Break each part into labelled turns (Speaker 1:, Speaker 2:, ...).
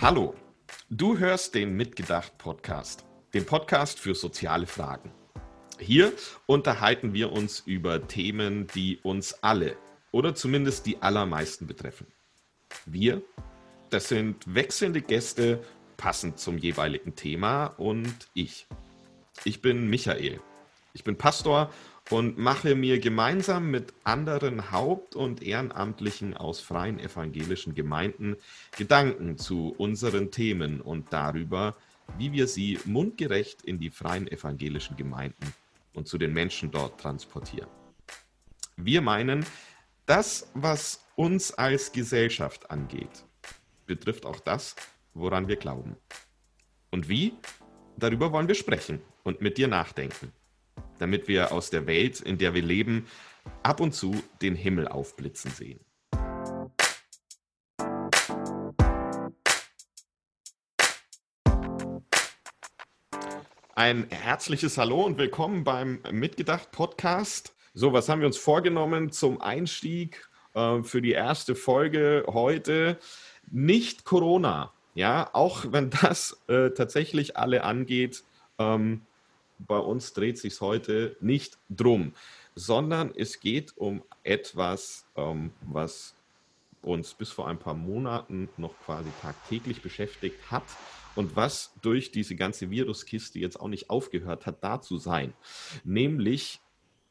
Speaker 1: Hallo, du hörst den Mitgedacht Podcast, den Podcast für soziale Fragen. Hier unterhalten wir uns über Themen, die uns alle oder zumindest die allermeisten betreffen. Wir, das sind wechselnde Gäste passend zum jeweiligen Thema und ich. Ich bin Michael. Ich bin Pastor und mache mir gemeinsam mit anderen Haupt- und Ehrenamtlichen aus freien evangelischen Gemeinden Gedanken zu unseren Themen und darüber, wie wir sie mundgerecht in die freien evangelischen Gemeinden und zu den Menschen dort transportieren. Wir meinen, das, was uns als Gesellschaft angeht, betrifft auch das, woran wir glauben. Und wie? Darüber wollen wir sprechen und mit dir nachdenken damit wir aus der Welt, in der wir leben, ab und zu den Himmel aufblitzen sehen. Ein herzliches Hallo und willkommen beim Mitgedacht Podcast. So, was haben wir uns vorgenommen zum Einstieg äh, für die erste Folge heute? Nicht Corona. Ja, auch wenn das äh, tatsächlich alle angeht, ähm, bei uns dreht sich heute nicht drum, sondern es geht um etwas, ähm, was uns bis vor ein paar Monaten noch quasi tagtäglich beschäftigt hat und was durch diese ganze Viruskiste jetzt auch nicht aufgehört hat, da zu sein, nämlich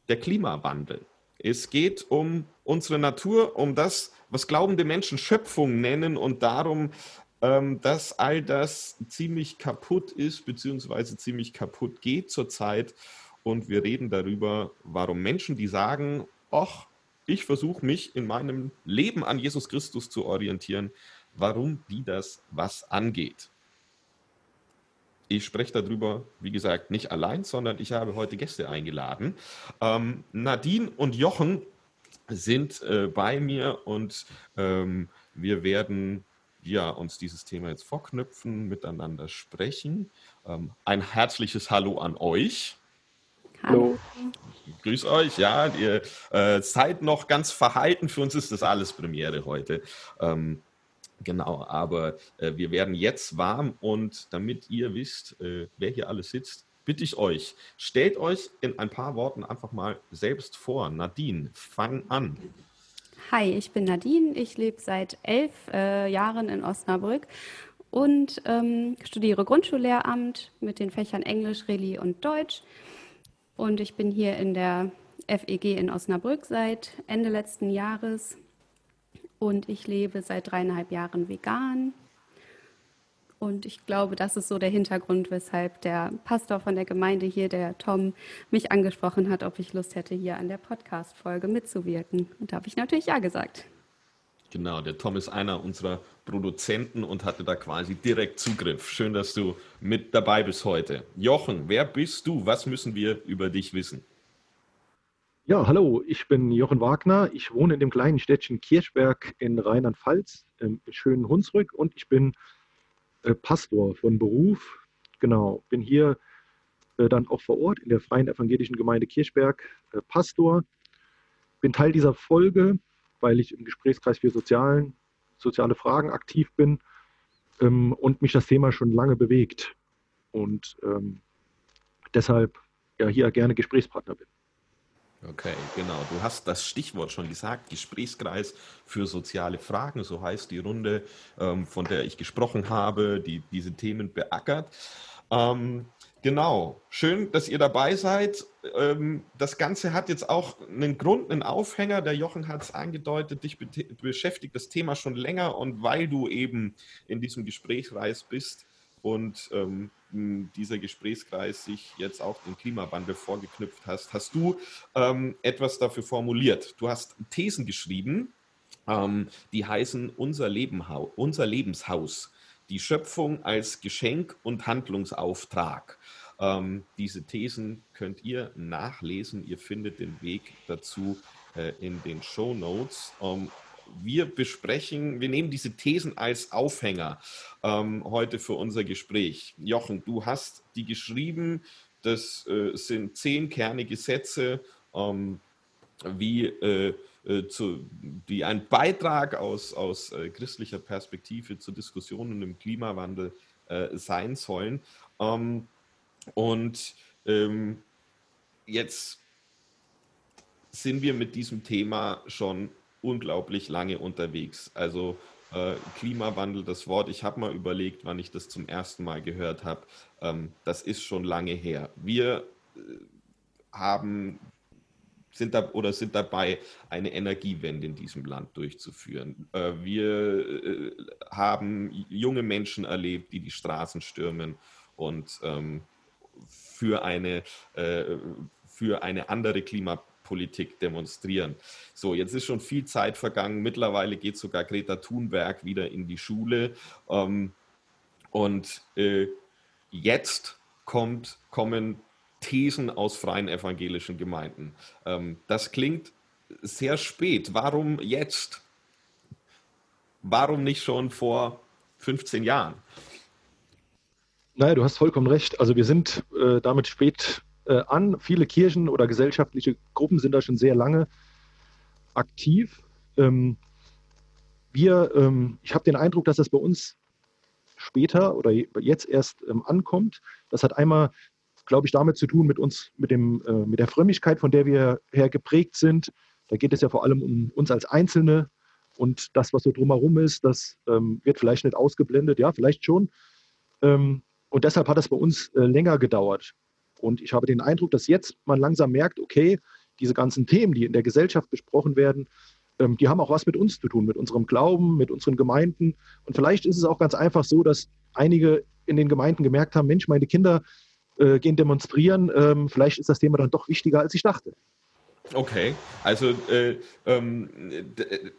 Speaker 1: der Klimawandel. Es geht um unsere Natur, um das, was glaubende Menschen Schöpfung nennen und darum, ähm, dass all das ziemlich kaputt ist, beziehungsweise ziemlich kaputt geht zurzeit. Und wir reden darüber, warum Menschen, die sagen, ach, ich versuche mich in meinem Leben an Jesus Christus zu orientieren, warum die das was angeht. Ich spreche darüber, wie gesagt, nicht allein, sondern ich habe heute Gäste eingeladen. Ähm, Nadine und Jochen sind äh, bei mir und ähm, wir werden ja, uns dieses Thema jetzt vorknüpfen, miteinander sprechen. Ähm, ein herzliches Hallo an euch.
Speaker 2: Hallo.
Speaker 1: Grüß euch, ja, ihr äh, seid noch ganz verhalten. Für uns ist das alles Premiere heute. Ähm, genau, aber äh, wir werden jetzt warm und damit ihr wisst, äh, wer hier alles sitzt, bitte ich euch, stellt euch in ein paar Worten einfach mal selbst vor. Nadine, fang an.
Speaker 2: Hi, ich bin Nadine. Ich lebe seit elf äh, Jahren in Osnabrück und ähm, studiere Grundschullehramt mit den Fächern Englisch, Reli und Deutsch. Und ich bin hier in der FEG in Osnabrück seit Ende letzten Jahres. Und ich lebe seit dreieinhalb Jahren vegan. Und ich glaube, das ist so der Hintergrund, weshalb der Pastor von der Gemeinde hier, der Tom, mich angesprochen hat, ob ich Lust hätte, hier an der Podcast-Folge mitzuwirken. Und da habe ich natürlich Ja gesagt.
Speaker 1: Genau, der Tom ist einer unserer Produzenten und hatte da quasi direkt Zugriff. Schön, dass du mit dabei bist heute. Jochen, wer bist du? Was müssen wir über dich wissen?
Speaker 3: Ja, hallo, ich bin Jochen Wagner. Ich wohne in dem kleinen Städtchen Kirchberg in Rheinland-Pfalz, im schönen Hunsrück und ich bin äh, Pastor von Beruf. Genau, bin hier äh, dann auch vor Ort in der Freien Evangelischen Gemeinde Kirchberg äh, Pastor. Bin Teil dieser Folge, weil ich im Gesprächskreis für Sozialen, soziale Fragen aktiv bin ähm, und mich das Thema schon lange bewegt. Und ähm, deshalb ja hier gerne Gesprächspartner bin.
Speaker 1: Okay, genau. Du hast das Stichwort schon gesagt, Gesprächskreis für soziale Fragen, so heißt die Runde, ähm, von der ich gesprochen habe, die diese Themen beackert. Ähm, genau, schön, dass ihr dabei seid. Ähm, das Ganze hat jetzt auch einen Grund, einen Aufhänger. Der Jochen hat es angedeutet, dich beschäftigt das Thema schon länger und weil du eben in diesem Gesprächskreis bist, und ähm, dieser Gesprächskreis sich jetzt auch den Klimawandel vorgeknüpft hast, hast du ähm, etwas dafür formuliert. Du hast Thesen geschrieben, ähm, die heißen unser, Lebenhaus, unser Lebenshaus, die Schöpfung als Geschenk und Handlungsauftrag. Ähm, diese Thesen könnt ihr nachlesen. Ihr findet den Weg dazu äh, in den Show Notes. Wir besprechen, wir nehmen diese Thesen als Aufhänger ähm, heute für unser Gespräch. Jochen, du hast die geschrieben, das äh, sind zehn kernige Sätze, ähm, wie, äh, äh, zu, die ein Beitrag aus, aus äh, christlicher Perspektive zur Diskussion im Klimawandel äh, sein sollen. Ähm, und ähm, jetzt sind wir mit diesem Thema schon unglaublich lange unterwegs. Also äh, Klimawandel, das Wort, ich habe mal überlegt, wann ich das zum ersten Mal gehört habe. Ähm, das ist schon lange her. Wir äh, haben sind da oder sind dabei, eine Energiewende in diesem Land durchzuführen. Äh, wir äh, haben junge Menschen erlebt, die die Straßen stürmen und ähm, für eine, äh, für eine andere Klimapolitik demonstrieren. So, jetzt ist schon viel Zeit vergangen. Mittlerweile geht sogar Greta Thunberg wieder in die Schule. Ähm, und äh, jetzt kommt, kommen Thesen aus freien evangelischen Gemeinden. Ähm, das klingt sehr spät. Warum jetzt? Warum nicht schon vor 15 Jahren?
Speaker 3: Naja, du hast vollkommen recht. Also wir sind äh, damit spät äh, an. Viele Kirchen oder gesellschaftliche Gruppen sind da schon sehr lange aktiv. Ähm, wir, ähm, ich habe den Eindruck, dass das bei uns später oder jetzt erst ähm, ankommt. Das hat einmal, glaube ich, damit zu tun mit uns, mit, dem, äh, mit der Frömmigkeit, von der wir her geprägt sind. Da geht es ja vor allem um uns als Einzelne und das, was so drumherum ist, das ähm, wird vielleicht nicht ausgeblendet, ja, vielleicht schon. Ähm, und deshalb hat es bei uns äh, länger gedauert. Und ich habe den Eindruck, dass jetzt man langsam merkt, okay, diese ganzen Themen, die in der Gesellschaft besprochen werden, ähm, die haben auch was mit uns zu tun, mit unserem Glauben, mit unseren Gemeinden. Und vielleicht ist es auch ganz einfach so, dass einige in den Gemeinden gemerkt haben, Mensch, meine Kinder äh, gehen demonstrieren, ähm, vielleicht ist das Thema dann doch wichtiger, als ich dachte.
Speaker 1: Okay, also äh, ähm,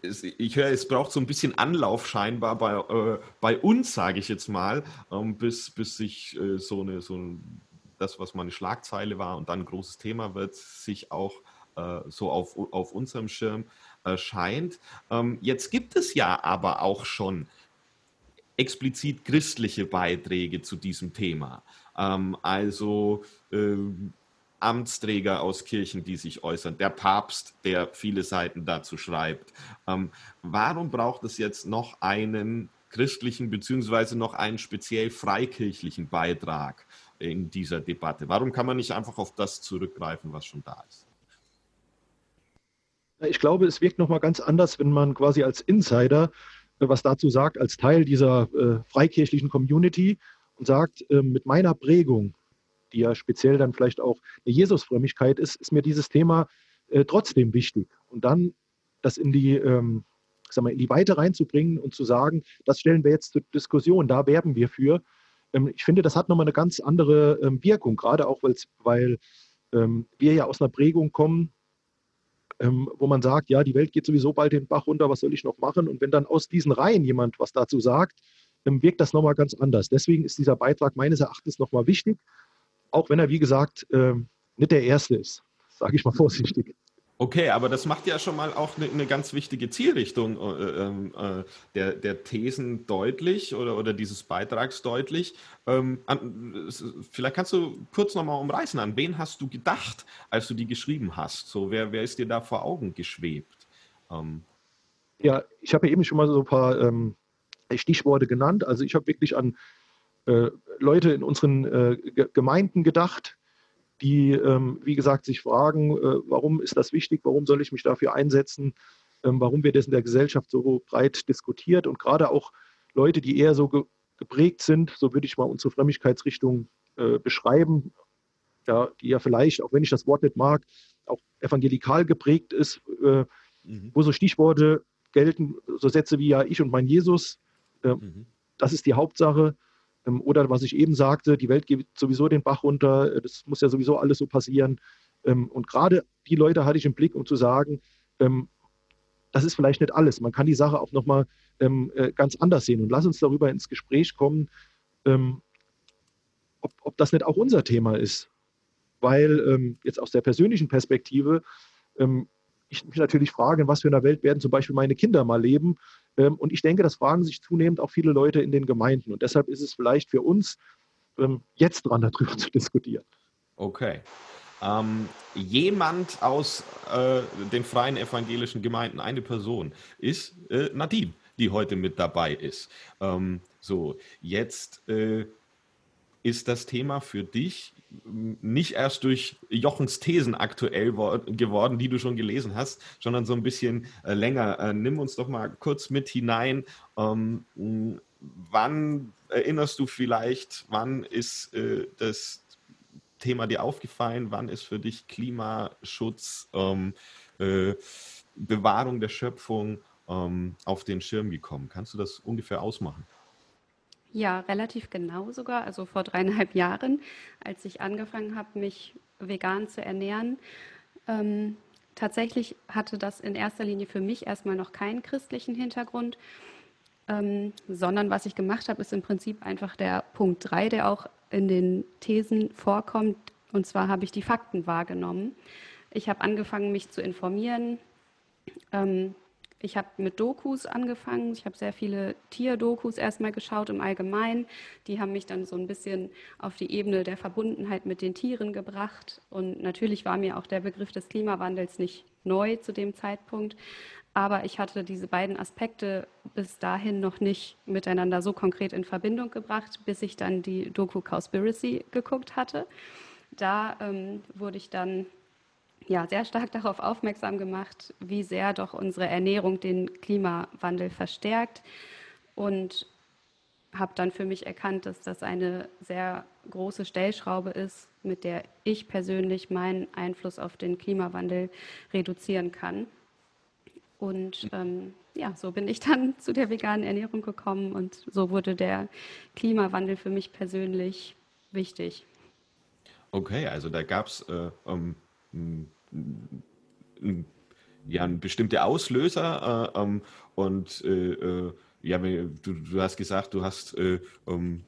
Speaker 1: ich höre, es braucht so ein bisschen Anlauf scheinbar bei, äh, bei uns, sage ich jetzt mal, ähm, bis, bis sich äh, so eine, so ein, das, was mal eine Schlagzeile war und dann ein großes Thema wird, sich auch äh, so auf, auf unserem Schirm erscheint. Ähm, jetzt gibt es ja aber auch schon explizit christliche Beiträge zu diesem Thema. Ähm, also ähm, Amtsträger aus Kirchen, die sich äußern, der Papst, der viele Seiten dazu schreibt. Ähm, warum braucht es jetzt noch einen christlichen beziehungsweise noch einen speziell freikirchlichen Beitrag in dieser Debatte? Warum kann man nicht einfach auf das zurückgreifen, was schon da ist?
Speaker 3: Ich glaube, es wirkt nochmal ganz anders, wenn man quasi als Insider äh, was dazu sagt, als Teil dieser äh, freikirchlichen Community und sagt, äh, mit meiner Prägung die ja speziell dann vielleicht auch eine Jesusfrömmigkeit ist, ist mir dieses Thema äh, trotzdem wichtig. Und dann das in die, ähm, sag mal, in die Weite reinzubringen und zu sagen, das stellen wir jetzt zur Diskussion, da werben wir für. Ähm, ich finde, das hat nochmal eine ganz andere ähm, Wirkung, gerade auch, weil ähm, wir ja aus einer Prägung kommen, wo man sagt, ja, die Welt geht sowieso bald den Bach runter, was soll ich noch machen? Und wenn dann aus diesen Reihen jemand was dazu sagt, wirkt das nochmal ganz anders. Deswegen ist dieser Beitrag meines Erachtens nochmal wichtig auch wenn er, wie gesagt, nicht der Erste ist, sage ich mal vorsichtig.
Speaker 1: Okay, aber das macht ja schon mal auch eine, eine ganz wichtige Zielrichtung äh, ähm, äh, der, der, Thesen deutlich oder, oder dieses Beitrags deutlich. Ähm, an, vielleicht kannst du kurz nochmal umreißen, an wen hast du gedacht, als du die geschrieben hast? So, wer, wer ist dir da vor Augen geschwebt?
Speaker 3: Ähm. Ja, ich habe ja eben schon mal so ein paar ähm, Stichworte genannt. Also ich habe wirklich an äh, Leute in unseren äh, Gemeinden gedacht, die, ähm, wie gesagt, sich fragen, äh, warum ist das wichtig, warum soll ich mich dafür einsetzen, ähm, warum wird das in der Gesellschaft so breit diskutiert und gerade auch Leute, die eher so ge geprägt sind, so würde ich mal unsere Frömmigkeitsrichtung äh, beschreiben, ja, die ja vielleicht, auch wenn ich das Wort nicht mag, auch evangelikal geprägt ist, äh, mhm. wo so Stichworte gelten, so Sätze wie ja, ich und mein Jesus, mhm. das ist die Hauptsache. Ähm, oder was ich eben sagte, die Welt geht sowieso den Bach runter, äh, das muss ja sowieso alles so passieren. Ähm, und gerade die Leute hatte ich im Blick, um zu sagen, ähm, das ist vielleicht nicht alles. Man kann die Sache auch nochmal äh, ganz anders sehen. Und lass uns darüber ins Gespräch kommen, ob, ob das nicht auch unser Thema ist. Weil jetzt aus der persönlichen Perspektive ich mich natürlich frage, in was für einer Welt werden zum Beispiel meine Kinder mal leben. Ähm, und ich denke, das fragen sich zunehmend auch viele Leute in den Gemeinden. Und deshalb ist es vielleicht für uns ähm, jetzt dran, darüber zu diskutieren.
Speaker 1: Okay. Ähm, jemand aus äh, den freien evangelischen Gemeinden, eine Person, ist äh, Nadine, die heute mit dabei ist. Ähm, so, jetzt äh, ist das Thema für dich nicht erst durch Jochens Thesen aktuell geworden, die du schon gelesen hast, sondern so ein bisschen äh, länger. Äh, nimm uns doch mal kurz mit hinein. Ähm, wann erinnerst du vielleicht, wann ist äh, das Thema dir aufgefallen? Wann ist für dich Klimaschutz, ähm, äh, Bewahrung der Schöpfung ähm, auf den Schirm gekommen? Kannst du das ungefähr ausmachen?
Speaker 2: Ja, relativ genau sogar. Also vor dreieinhalb Jahren, als ich angefangen habe, mich vegan zu ernähren. Ähm, tatsächlich hatte das in erster Linie für mich erstmal noch keinen christlichen Hintergrund, ähm, sondern was ich gemacht habe, ist im Prinzip einfach der Punkt 3, der auch in den Thesen vorkommt. Und zwar habe ich die Fakten wahrgenommen. Ich habe angefangen, mich zu informieren. Ähm, ich habe mit Dokus angefangen. Ich habe sehr viele Tierdokus erstmal geschaut im Allgemeinen. Die haben mich dann so ein bisschen auf die Ebene der Verbundenheit mit den Tieren gebracht. Und natürlich war mir auch der Begriff des Klimawandels nicht neu zu dem Zeitpunkt. Aber ich hatte diese beiden Aspekte bis dahin noch nicht miteinander so konkret in Verbindung gebracht, bis ich dann die Doku Cowspiracy geguckt hatte. Da ähm, wurde ich dann ja, sehr stark darauf aufmerksam gemacht, wie sehr doch unsere Ernährung den Klimawandel verstärkt und habe dann für mich erkannt, dass das eine sehr große Stellschraube ist, mit der ich persönlich meinen Einfluss auf den Klimawandel reduzieren kann. Und ähm, ja, so bin ich dann zu der veganen Ernährung gekommen und so wurde der Klimawandel für mich persönlich wichtig.
Speaker 1: Okay, also da gab es äh, um, ja, bestimmte Auslöser äh, ähm, und äh, äh, ja, du, du, hast gesagt, du hast äh, um,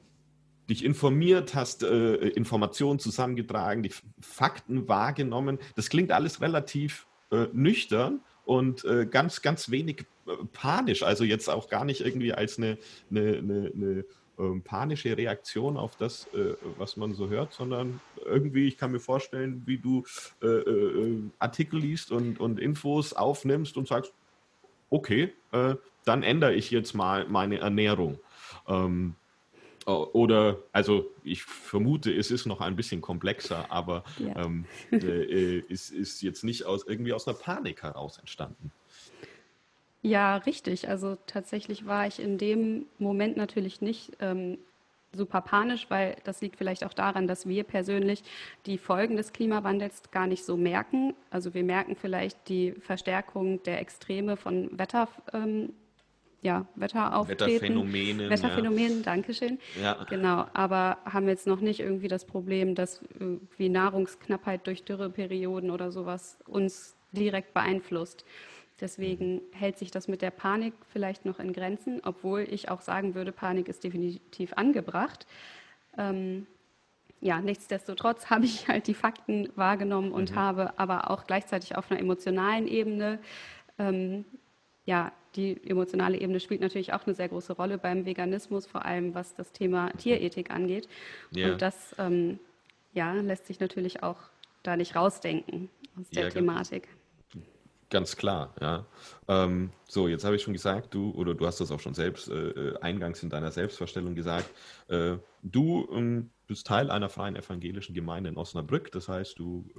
Speaker 1: dich informiert, hast äh, Informationen zusammengetragen, die Fakten wahrgenommen. Das klingt alles relativ äh, nüchtern und ganz, ganz wenig panisch. Also jetzt auch gar nicht irgendwie als eine, eine, eine, eine ähm, panische Reaktion auf das, äh, was man so hört, sondern irgendwie, ich kann mir vorstellen, wie du äh, äh, Artikel liest und, und Infos aufnimmst und sagst, okay, äh, dann ändere ich jetzt mal meine Ernährung. Ähm, oder, also ich vermute, es ist noch ein bisschen komplexer, aber ja. ähm, äh, es ist jetzt nicht aus, irgendwie aus einer Panik heraus entstanden.
Speaker 2: Ja, richtig. Also tatsächlich war ich in dem Moment natürlich nicht ähm, super panisch, weil das liegt vielleicht auch daran, dass wir persönlich die Folgen des Klimawandels gar nicht so merken. Also wir merken vielleicht die Verstärkung der Extreme von Wetter, ähm, ja, Wetterauftreten.
Speaker 1: Wetterphänomenen.
Speaker 2: Wetterphänomenen, ja. Dankeschön. Ja. Genau, aber haben jetzt noch nicht irgendwie das Problem, dass irgendwie Nahrungsknappheit durch Dürreperioden oder sowas uns direkt beeinflusst. Deswegen hält sich das mit der Panik vielleicht noch in Grenzen, obwohl ich auch sagen würde, Panik ist definitiv angebracht. Ähm, ja, nichtsdestotrotz habe ich halt die Fakten wahrgenommen und mhm. habe aber auch gleichzeitig auf einer emotionalen Ebene, ähm, ja, die emotionale Ebene spielt natürlich auch eine sehr große Rolle beim Veganismus, vor allem was das Thema Tierethik angeht. Ja. Und das ähm, ja, lässt sich natürlich auch da nicht rausdenken aus der ja, Thematik. Genau.
Speaker 1: Ganz klar, ja. Ähm, so, jetzt habe ich schon gesagt, du, oder du hast das auch schon selbst äh, äh eingangs in deiner Selbstvorstellung gesagt, äh, du ähm, bist Teil einer freien evangelischen Gemeinde in Osnabrück. Das heißt, du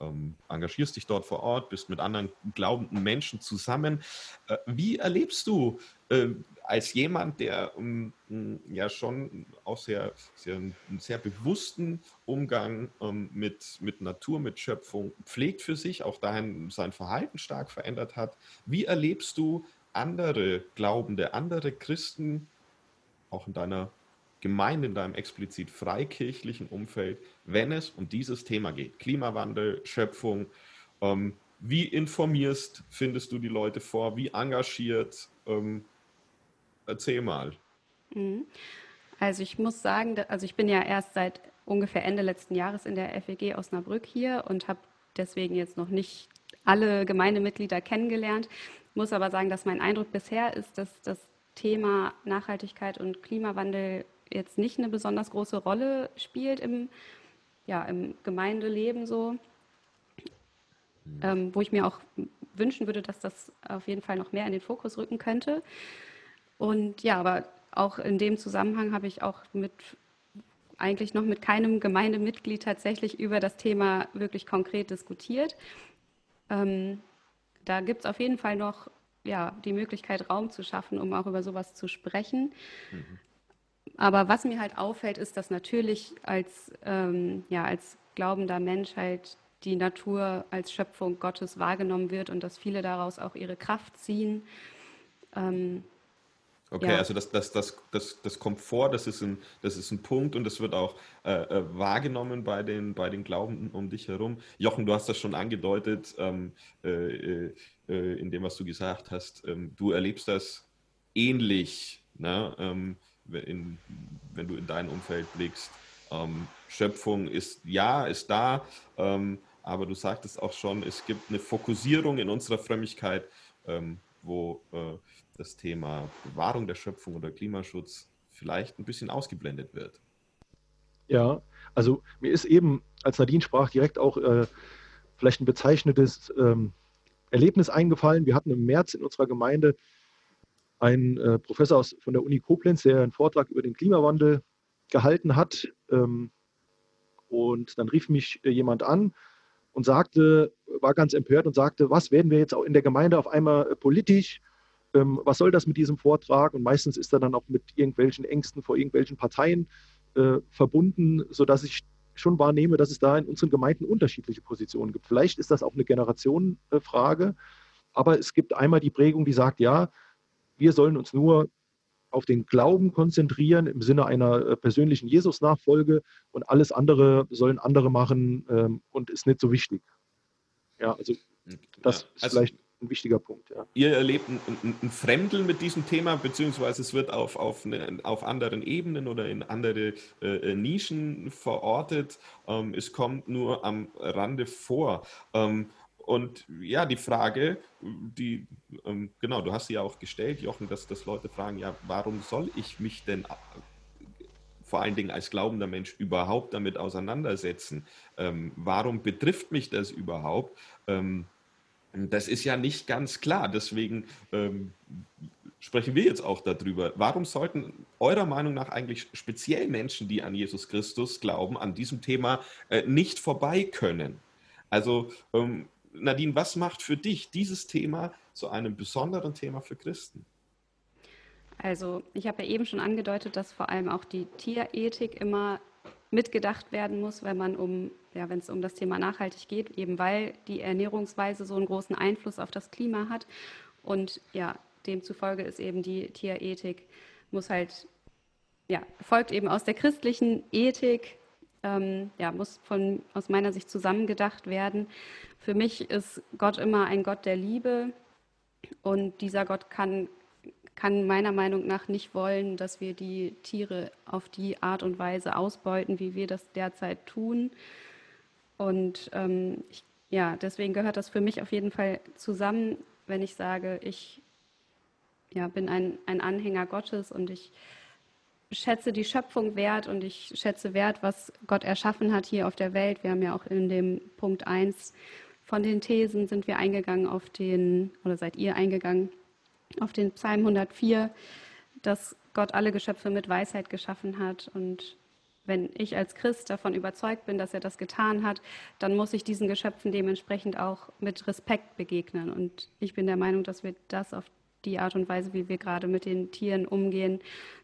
Speaker 1: äh, ähm, engagierst dich dort vor Ort, bist mit anderen glaubenden Menschen zusammen. Äh, wie erlebst du äh, als jemand, der um, ähm, ja schon auch sehr, sehr, einen sehr bewussten Umgang ähm, mit, mit Natur, mit Schöpfung pflegt für sich, auch dahin sein Verhalten stark verändert hat. Wie erlebst du andere Glaubende, andere Christen, auch in deiner Gemeinde, in deinem explizit freikirchlichen Umfeld, wenn es um dieses Thema geht? Klimawandel, Schöpfung. Ähm, wie informierst, findest du die Leute vor? Wie engagiert? Ähm, Erzähl mal.
Speaker 2: Mhm. Also ich muss sagen, also ich bin ja erst seit ungefähr Ende letzten Jahres in der FEG Osnabrück hier und habe deswegen jetzt noch nicht alle Gemeindemitglieder kennengelernt. Muss aber sagen, dass mein Eindruck bisher ist, dass das Thema Nachhaltigkeit und Klimawandel jetzt nicht eine besonders große Rolle spielt im, ja, im Gemeindeleben so. Ähm, wo ich mir auch wünschen würde, dass das auf jeden Fall noch mehr in den Fokus rücken könnte. Und ja, aber auch in dem Zusammenhang habe ich auch mit eigentlich noch mit keinem Gemeindemitglied tatsächlich über das Thema wirklich konkret diskutiert. Ähm, da gibt es auf jeden Fall noch ja, die Möglichkeit, Raum zu schaffen, um auch über sowas zu sprechen. Mhm. Aber was mir halt auffällt, ist, dass natürlich als, ähm, ja, als glaubender Mensch halt die Natur als Schöpfung Gottes wahrgenommen wird und dass viele daraus auch ihre Kraft ziehen. Ähm,
Speaker 1: Okay, ja. also das, das, das, das, das kommt vor, das ist ein, das ist ein Punkt und das wird auch äh, äh, wahrgenommen bei den, bei den Glaubenden um dich herum. Jochen, du hast das schon angedeutet, ähm, äh, äh, in dem, was du gesagt hast. Ähm, du erlebst das ähnlich, ne? ähm, in, wenn du in dein Umfeld blickst. Ähm, Schöpfung ist ja, ist da, ähm, aber du sagtest auch schon, es gibt eine Fokussierung in unserer Frömmigkeit, ähm, wo äh, das Thema Bewahrung der Schöpfung oder Klimaschutz vielleicht ein bisschen ausgeblendet wird.
Speaker 3: Ja, also mir ist eben, als Nadine sprach, direkt auch äh, vielleicht ein bezeichnendes ähm, Erlebnis eingefallen. Wir hatten im März in unserer Gemeinde einen äh, Professor aus, von der Uni Koblenz, der einen Vortrag über den Klimawandel gehalten hat. Ähm, und dann rief mich äh, jemand an und sagte, war ganz empört und sagte, was werden wir jetzt auch in der Gemeinde auf einmal äh, politisch? Ähm, was soll das mit diesem Vortrag? Und meistens ist er dann auch mit irgendwelchen Ängsten vor irgendwelchen Parteien äh, verbunden, sodass ich schon wahrnehme, dass es da in unseren Gemeinden unterschiedliche Positionen gibt. Vielleicht ist das auch eine Generationenfrage, aber es gibt einmal die Prägung, die sagt, ja, wir sollen uns nur auf den Glauben konzentrieren im Sinne einer äh, persönlichen Jesus-Nachfolge und alles andere sollen andere machen ähm, und ist nicht so wichtig. Ja, also das ja, also ist vielleicht ein wichtiger Punkt. Ja.
Speaker 1: Ihr erlebt ein, ein, ein, Fremdeln mit diesem Thema, beziehungsweise es wird auf, auf, eine, auf anderen Ebenen oder in andere äh, Nischen verortet. Ähm, es kommt nur am Rande vor. Ähm, und ja, die Frage, die, ähm, genau, du hast sie ja auch gestellt, Jochen, dass, dass Leute fragen, ja, warum soll ich mich denn vor allen Dingen als glaubender Mensch überhaupt damit auseinandersetzen? Ähm, warum betrifft mich das überhaupt? Das ist ja nicht ganz klar. Deswegen ähm, sprechen wir jetzt auch darüber. Warum sollten eurer Meinung nach eigentlich speziell Menschen, die an Jesus Christus glauben, an diesem Thema äh, nicht vorbei können? Also ähm, Nadine, was macht für dich dieses Thema zu einem besonderen Thema für Christen?
Speaker 2: Also ich habe ja eben schon angedeutet, dass vor allem auch die Tierethik immer mitgedacht werden muss, wenn man um, ja, wenn es um das Thema nachhaltig geht, eben weil die Ernährungsweise so einen großen Einfluss auf das Klima hat. Und ja, demzufolge ist eben die Tierethik, muss halt, ja, folgt eben aus der christlichen Ethik, ähm, ja, muss von, aus meiner Sicht zusammengedacht werden. Für mich ist Gott immer ein Gott der Liebe und dieser Gott kann kann meiner Meinung nach nicht wollen, dass wir die Tiere auf die Art und Weise ausbeuten, wie wir das derzeit tun. Und ähm, ich, ja, deswegen gehört das für mich auf jeden Fall zusammen, wenn ich sage, ich ja, bin ein, ein Anhänger Gottes und ich schätze die Schöpfung wert und ich schätze wert, was Gott erschaffen hat hier auf der Welt. Wir haben ja auch in dem Punkt 1 von den Thesen sind wir eingegangen auf den, oder seid ihr eingegangen auf den Psalm 104, dass Gott alle Geschöpfe mit Weisheit geschaffen hat. Und wenn ich als Christ davon überzeugt bin, dass er das getan hat, dann muss ich diesen Geschöpfen dementsprechend auch mit Respekt begegnen. Und ich bin der Meinung, dass wir das auf die Art und Weise, wie wir gerade mit den Tieren umgehen,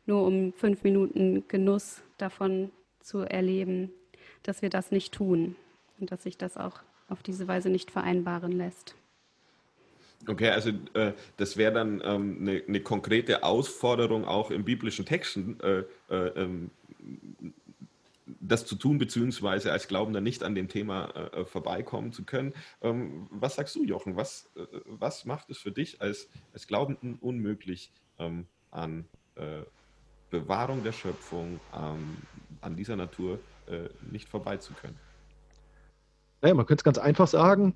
Speaker 2: nur um fünf Minuten Genuss davon zu erleben, dass wir das nicht tun und dass sich das auch auf diese Weise nicht vereinbaren lässt.
Speaker 1: Okay, also äh, das wäre dann ähm, eine, eine, konkrete Ausforderung auch im biblischen Texten, äh, äh, ähm, das zu tun, beziehungsweise als Glaubender nicht an dem Thema äh, äh, vorbeikommen zu können. Ähm, was sagst du, Jochen? Was, äh, was macht es für dich als, als Glaubenden unmöglich, ähm, an Bewahrung der Schöpfung, ähm, an dieser Natur nicht vorbeizukönnen?
Speaker 3: Naja, man könnte es ganz einfach sagen,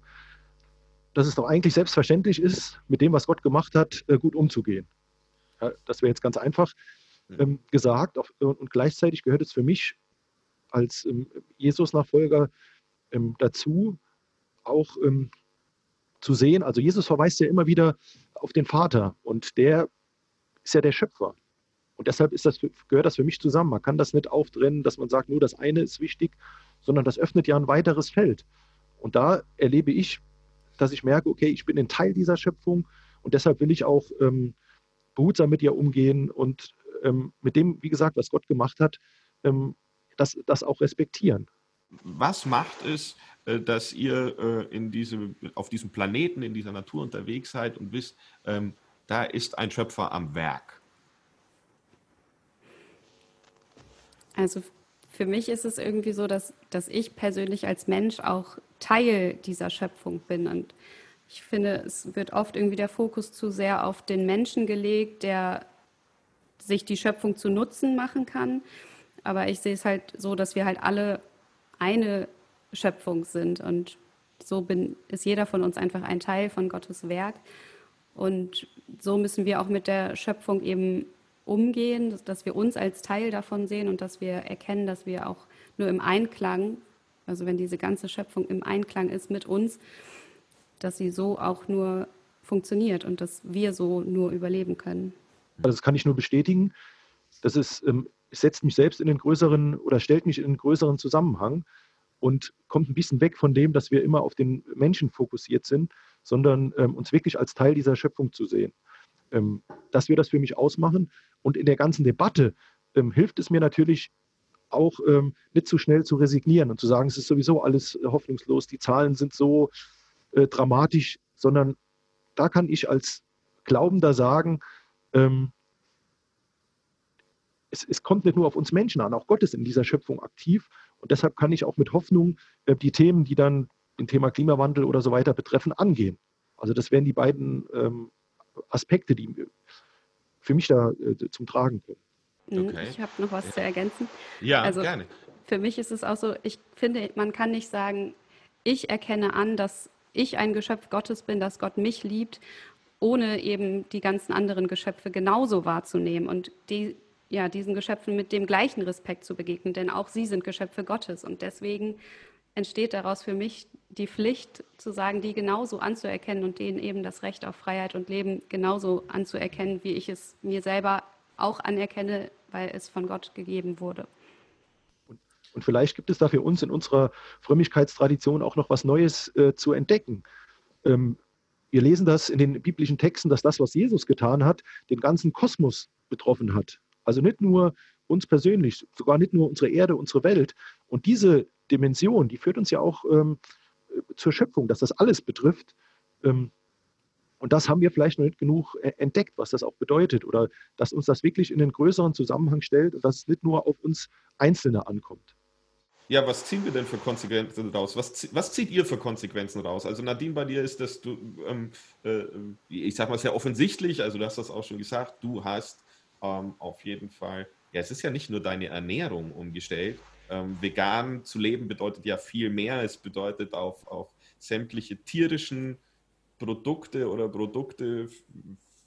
Speaker 3: dass es doch eigentlich selbstverständlich ist, mit dem, was Gott gemacht hat, äh, gut umzugehen. Ja, das wäre jetzt ganz einfach ähm, gesagt. Und gleichzeitig gehört es für mich als ähm, Jesus-Nachfolger ähm, dazu, auch zu sehen, also Jesus verweist ja immer wieder auf den Vater und der ist ja der Schöpfer. Und deshalb das, gehört das für mich zusammen. Man kann das nicht auftrennen, dass man sagt, nur das eine ist wichtig, sondern das öffnet ja ein weiteres Feld. Und da erlebe ich, dass ich merke, okay, ich bin ein Teil dieser Schöpfung und deshalb will ich auch ähm, behutsam mit ihr umgehen und ähm, mit dem, wie gesagt, was Gott gemacht hat, ähm, das, das auch respektieren.
Speaker 1: Was macht es, äh, dass ihr äh, in diese, auf diesem Planeten, in dieser Natur unterwegs seid und wisst, ähm, da ist ein Schöpfer am Werk?
Speaker 2: Also für mich ist es irgendwie so, dass, dass ich persönlich als Mensch auch Teil dieser Schöpfung bin. Und ich finde, es wird oft irgendwie der Fokus zu sehr auf den Menschen gelegt, der sich die Schöpfung zu Nutzen machen kann. Aber ich sehe es halt so, dass wir halt alle eine Schöpfung sind. Und so bin, ist jeder von uns einfach ein Teil von Gottes Werk. Und so müssen wir auch mit der Schöpfung eben umgehen, dass wir uns als Teil davon sehen und dass wir erkennen, dass wir auch nur im Einklang, also wenn diese ganze Schöpfung im Einklang ist mit uns, dass sie so auch nur funktioniert und dass wir so nur überleben können.
Speaker 3: Das kann ich nur bestätigen. Das ist, ähm, setzt mich selbst in den größeren oder stellt mich in einen größeren Zusammenhang und kommt ein bisschen weg von dem, dass wir immer auf den Menschen fokussiert sind, sondern ähm, uns wirklich als Teil dieser Schöpfung zu sehen. Ähm, dass wir das für mich ausmachen. Und in der ganzen Debatte ähm, hilft es mir natürlich auch ähm, nicht zu schnell zu resignieren und zu sagen, es ist sowieso alles hoffnungslos, die Zahlen sind so äh, dramatisch, sondern da kann ich als Glaubender sagen, ähm, es, es, kommt nicht nur auf uns Menschen an, auch Gott ist in dieser Schöpfung aktiv. Und deshalb kann ich auch mit Hoffnung äh, die Themen, die dann den Thema Klimawandel oder so weiter betreffen, angehen. Also das wären die beiden ähm, Aspekte, die für mich da äh, zum Tragen kommen.
Speaker 2: Mhm, okay. Ich habe noch was ja. zu ergänzen.
Speaker 1: Ja, also, gerne.
Speaker 2: Für mich ist es auch so, ich finde, man kann nicht sagen, ich erkenne an, dass ich ein Geschöpf Gottes bin, dass Gott mich liebt, ohne eben die ganzen anderen Geschöpfe genauso wahrzunehmen und die, ja, diesen Geschöpfen mit dem gleichen Respekt zu begegnen, denn auch sie sind Geschöpfe Gottes. Und deswegen entsteht daraus für mich die Pflicht zu sagen, die genauso anzuerkennen und denen eben das Recht auf Freiheit und Leben genauso anzuerkennen, wie ich es mir selber auch anerkenne, weil es von Gott gegeben wurde.
Speaker 3: Und vielleicht gibt es da für uns in unserer Frömmigkeitstradition auch noch was Neues äh, zu entdecken. Ähm, wir lesen das in den biblischen Texten, dass das, was Jesus getan hat, den ganzen Kosmos betroffen hat. Also nicht nur uns persönlich, sogar nicht nur unsere Erde, unsere Welt. Und diese Dimension, die führt uns ja auch ähm, zur Schöpfung, dass das alles betrifft. Ähm, und das haben wir vielleicht noch nicht genug äh, entdeckt, was das auch bedeutet oder dass uns das wirklich in einen größeren Zusammenhang stellt und dass es nicht nur auf uns Einzelne ankommt.
Speaker 1: Ja, was ziehen wir denn für Konsequenzen raus? Was, was zieht ihr für Konsequenzen raus? Also Nadine, bei dir ist das, du, ähm, äh, ich sag mal, sehr offensichtlich, also du hast das auch schon gesagt, du hast ähm, auf jeden Fall, ja, es ist ja nicht nur deine Ernährung umgestellt, ähm, vegan zu leben bedeutet ja viel mehr. Es bedeutet auf, auf sämtliche tierischen Produkte oder Produkte,